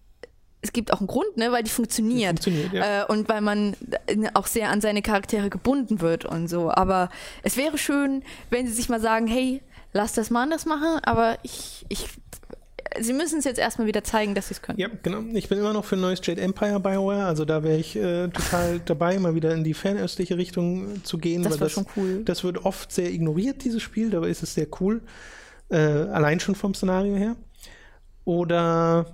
es gibt auch einen Grund, ne, weil die funktioniert. Die funktioniert ja. äh, und weil man auch sehr an seine Charaktere gebunden wird und so. Aber es wäre schön, wenn sie sich mal sagen, hey, lass das mal anders machen, aber ich, ich sie müssen es jetzt erstmal wieder zeigen, dass sie es können. Ja, genau. Ich bin immer noch für ein neues Jade Empire BioWare, also da wäre ich äh, total (laughs) dabei, mal wieder in die fernöstliche Richtung zu gehen. Das war schon cool. Das wird oft sehr ignoriert, dieses Spiel, dabei ist es sehr cool. Äh, allein schon vom Szenario her. Oder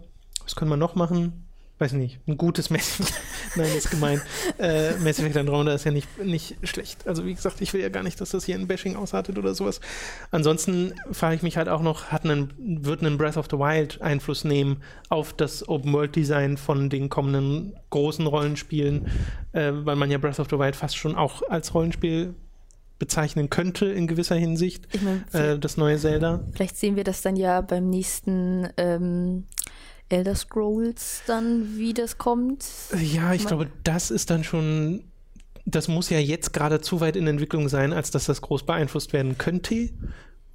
was können wir noch machen? weiß nicht, ein gutes Mass (laughs) Nein, das ist gemein. (laughs) Äh, Mass Effect Andromeda ist ja nicht, nicht schlecht. Also wie gesagt, ich will ja gar nicht, dass das hier ein Bashing ausartet oder sowas. Ansonsten frage ich mich halt auch noch, hat einen, wird ein Breath of the Wild Einfluss nehmen auf das Open-World-Design von den kommenden großen Rollenspielen, äh, weil man ja Breath of the Wild fast schon auch als Rollenspiel bezeichnen könnte in gewisser Hinsicht. Ich mein, äh, das neue Zelda. Vielleicht sehen wir das dann ja beim nächsten ähm, Elder Scrolls dann, wie das kommt? Ja, ich glaube, das ist dann schon, das muss ja jetzt gerade zu weit in Entwicklung sein, als dass das groß beeinflusst werden könnte.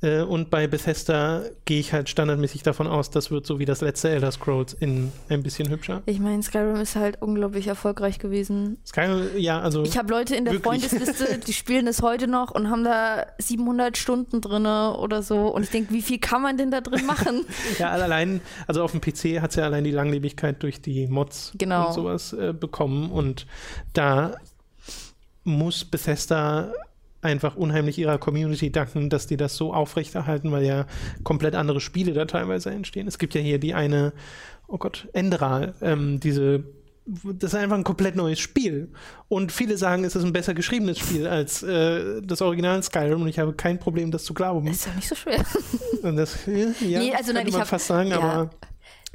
Äh, und bei Bethesda gehe ich halt standardmäßig davon aus, das wird so wie das letzte Elder Scrolls in ein bisschen hübscher. Ich meine, Skyrim ist halt unglaublich erfolgreich gewesen. Skyrim, ja, also. Ich habe Leute in der wirklich. Freundesliste, (laughs) die spielen es heute noch und haben da 700 Stunden drin oder so. Und ich denke, wie viel kann man denn da drin machen? (laughs) ja, allein, also auf dem PC hat es ja allein die Langlebigkeit durch die Mods genau. und sowas äh, bekommen. Und da muss Bethesda einfach unheimlich ihrer Community danken, dass die das so aufrechterhalten, weil ja komplett andere Spiele da teilweise entstehen. Es gibt ja hier die eine, oh Gott, Enderal, ähm, diese das ist einfach ein komplett neues Spiel. Und viele sagen, es ist ein besser geschriebenes Spiel als äh, das Original Skyrim und ich habe kein Problem, das zu glauben. Das ist ja nicht so schwer. Und das, ja, nee, also nein, ich man fast sagen, ja. aber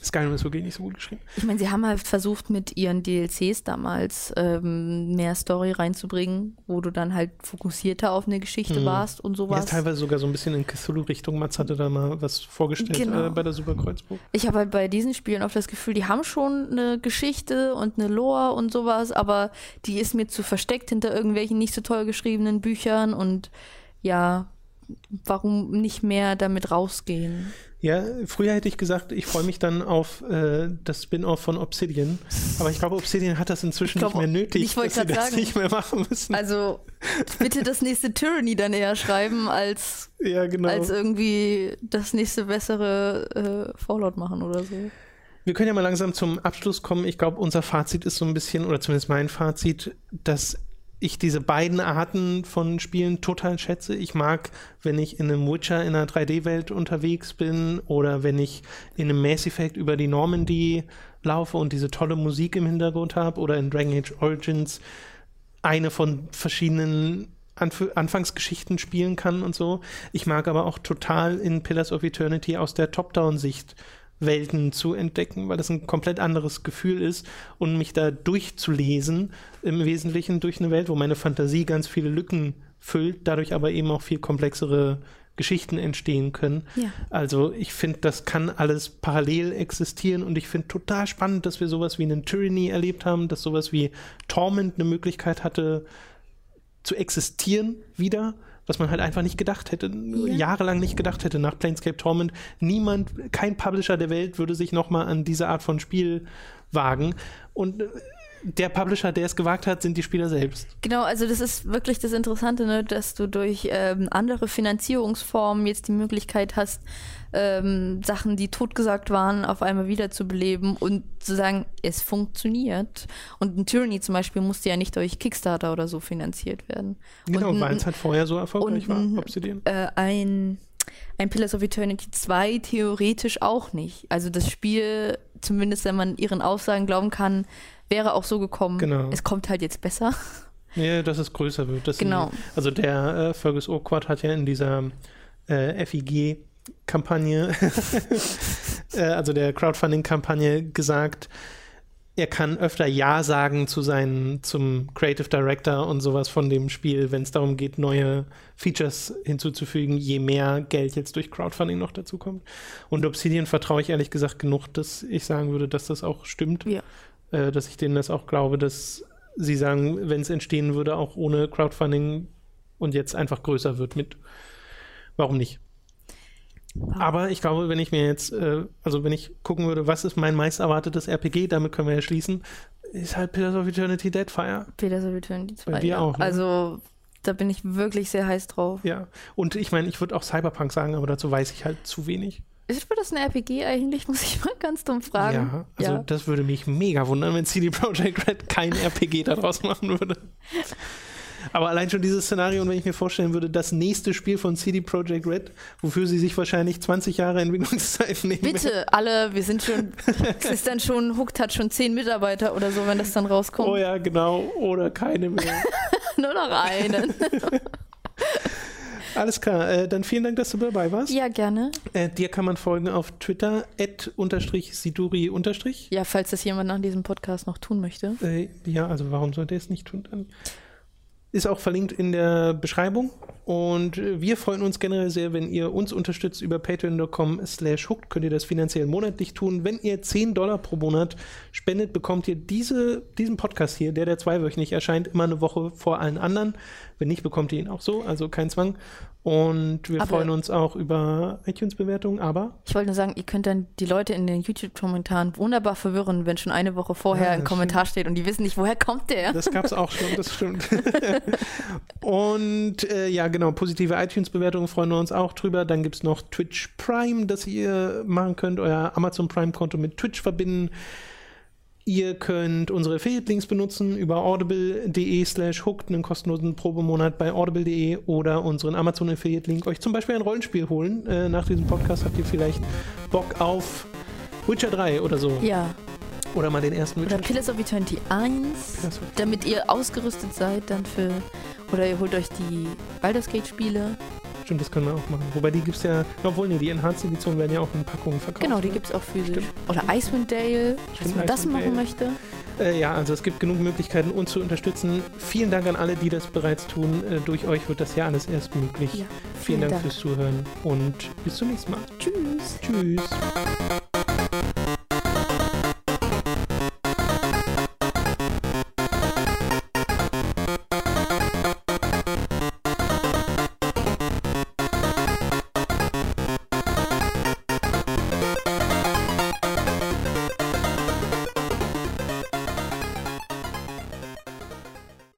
Skyrim ist wirklich nicht so gut geschrieben. Ich meine, sie haben halt versucht, mit ihren DLCs damals ähm, mehr Story reinzubringen, wo du dann halt fokussierter auf eine Geschichte mhm. warst und sowas. Ja, teilweise sogar so ein bisschen in Cthulhu-Richtung. Mats hatte da mal was vorgestellt genau. äh, bei der Superkreuzburg. Ich habe halt bei diesen Spielen oft das Gefühl, die haben schon eine Geschichte und eine Lore und sowas, aber die ist mir zu versteckt hinter irgendwelchen nicht so toll geschriebenen Büchern und ja, warum nicht mehr damit rausgehen? Ja, früher hätte ich gesagt, ich freue mich dann auf äh, das Spin-off von Obsidian. Aber ich glaube, Obsidian hat das inzwischen glaub, nicht mehr nötig, ich dass sie das sagen, nicht mehr machen müssen. Also bitte das nächste Tyranny dann eher schreiben, als, (laughs) ja, genau. als irgendwie das nächste bessere äh, Fallout machen oder so. Wir können ja mal langsam zum Abschluss kommen. Ich glaube, unser Fazit ist so ein bisschen, oder zumindest mein Fazit, dass ich diese beiden Arten von Spielen total schätze. Ich mag, wenn ich in einem Witcher in einer 3D-Welt unterwegs bin oder wenn ich in einem Mass Effect über die Normandy laufe und diese tolle Musik im Hintergrund habe oder in Dragon Age Origins eine von verschiedenen Anf Anfangsgeschichten spielen kann und so. Ich mag aber auch total in Pillars of Eternity aus der Top-Down-Sicht Welten zu entdecken, weil das ein komplett anderes Gefühl ist und mich da durchzulesen, im Wesentlichen durch eine Welt, wo meine Fantasie ganz viele Lücken füllt, dadurch aber eben auch viel komplexere Geschichten entstehen können. Ja. Also ich finde, das kann alles parallel existieren und ich finde total spannend, dass wir sowas wie einen Tyranny erlebt haben, dass sowas wie Torment eine Möglichkeit hatte zu existieren wieder was man halt einfach nicht gedacht hätte, ja. jahrelang nicht gedacht hätte nach Planescape Torment. Niemand, kein Publisher der Welt würde sich nochmal an diese Art von Spiel wagen. Und äh, der Publisher, der es gewagt hat, sind die Spieler selbst. Genau, also das ist wirklich das Interessante, ne, dass du durch ähm, andere Finanzierungsformen jetzt die Möglichkeit hast, ähm, Sachen, die totgesagt waren, auf einmal wiederzubeleben und zu sagen, es funktioniert. Und ein Tyranny zum Beispiel musste ja nicht durch Kickstarter oder so finanziert werden. Genau, weil es halt vorher so erfolgreich war, Obsidian. Äh, ein, ein Pillars of Eternity 2 theoretisch auch nicht. Also das Spiel, zumindest wenn man ihren Aussagen glauben kann, wäre auch so gekommen. Genau. Es kommt halt jetzt besser. Ja, dass es größer wird. Das genau. In, also der äh, Fergus Urquhart hat ja in dieser äh, FIG Kampagne, (laughs) äh, also der Crowdfunding-Kampagne gesagt, er kann öfter Ja sagen zu seinen, zum Creative Director und sowas von dem Spiel, wenn es darum geht, neue Features hinzuzufügen, je mehr Geld jetzt durch Crowdfunding noch dazu kommt. Und Obsidian vertraue ich ehrlich gesagt genug, dass ich sagen würde, dass das auch stimmt. Ja. Äh, dass ich denen das auch glaube, dass sie sagen, wenn es entstehen würde, auch ohne Crowdfunding und jetzt einfach größer wird mit. Warum nicht? Aber ich glaube, wenn ich mir jetzt, äh, also wenn ich gucken würde, was ist mein meist erwartetes RPG, damit können wir ja schließen, ist halt Pillars of Eternity Deadfire. Pillars of Eternity 2. Wir ja. auch. Ne? Also da bin ich wirklich sehr heiß drauf. Ja, und ich meine, ich würde auch Cyberpunk sagen, aber dazu weiß ich halt zu wenig. Ist das ein RPG eigentlich, (laughs) muss ich mal ganz dumm fragen. Ja, also ja. das würde mich mega wundern, wenn CD Projekt Red kein (laughs) RPG daraus machen würde. Aber allein schon dieses Szenario, und wenn ich mir vorstellen würde, das nächste Spiel von CD Projekt Red, wofür sie sich wahrscheinlich 20 Jahre Entwicklungszeit nehmen. Bitte, alle, wir sind schon, (laughs) es ist dann schon, Hooked hat schon 10 Mitarbeiter oder so, wenn das dann rauskommt. Oh ja, genau, oder keine mehr. Nur noch einen. Alles klar, äh, dann vielen Dank, dass du dabei warst. Ja, gerne. Äh, dir kann man folgen auf Twitter, siduri Ja, falls das jemand nach diesem Podcast noch tun möchte. Äh, ja, also warum sollte er es nicht tun dann? Ist auch verlinkt in der Beschreibung. Und wir freuen uns generell sehr, wenn ihr uns unterstützt über patreon.com slash hooked. Könnt ihr das finanziell monatlich tun. Wenn ihr 10 Dollar pro Monat spendet, bekommt ihr diese, diesen Podcast hier, der der zweiwöchentlich erscheint, immer eine Woche vor allen anderen. Wenn nicht, bekommt ihr ihn auch so, also kein Zwang. Und wir aber freuen uns auch über iTunes-Bewertungen, aber. Ich wollte nur sagen, ihr könnt dann die Leute in den YouTube-Kommentaren wunderbar verwirren, wenn schon eine Woche vorher ja, ein Kommentar steht und die wissen nicht, woher kommt der. Das gab es auch schon, das stimmt. (laughs) und äh, ja, genau, positive iTunes-Bewertungen freuen wir uns auch drüber. Dann gibt es noch Twitch Prime, das ihr machen könnt, euer Amazon Prime-Konto mit Twitch verbinden. Ihr könnt unsere Affiliate-Links benutzen über audible.de slash hooked, einen kostenlosen Probemonat bei audible.de oder unseren Amazon Affiliate-Link euch zum Beispiel ein Rollenspiel holen. Äh, nach diesem Podcast habt ihr vielleicht Bock auf Witcher 3 oder so. Ja. Oder mal den ersten. Oder Pillars of Eternity 1, damit ihr ausgerüstet seid dann für... Oder ihr holt euch die Baldur's Gate-Spiele Stimmt, das können wir auch machen. Wobei die gibt es ja, obwohl nee, die Enhanced Edition werden ja auch in Packungen verkauft. Genau, die ne? gibt es auch physisch. Stimmt. Oder Icewind Dale, falls man das machen möchte. Äh, ja, also es gibt genug Möglichkeiten, uns zu unterstützen. Vielen Dank an alle, die das bereits tun. Äh, durch euch wird das ja alles erst möglich. Ja, vielen, vielen Dank, Dank fürs Zuhören und bis zum nächsten Mal. Tschüss. Tschüss.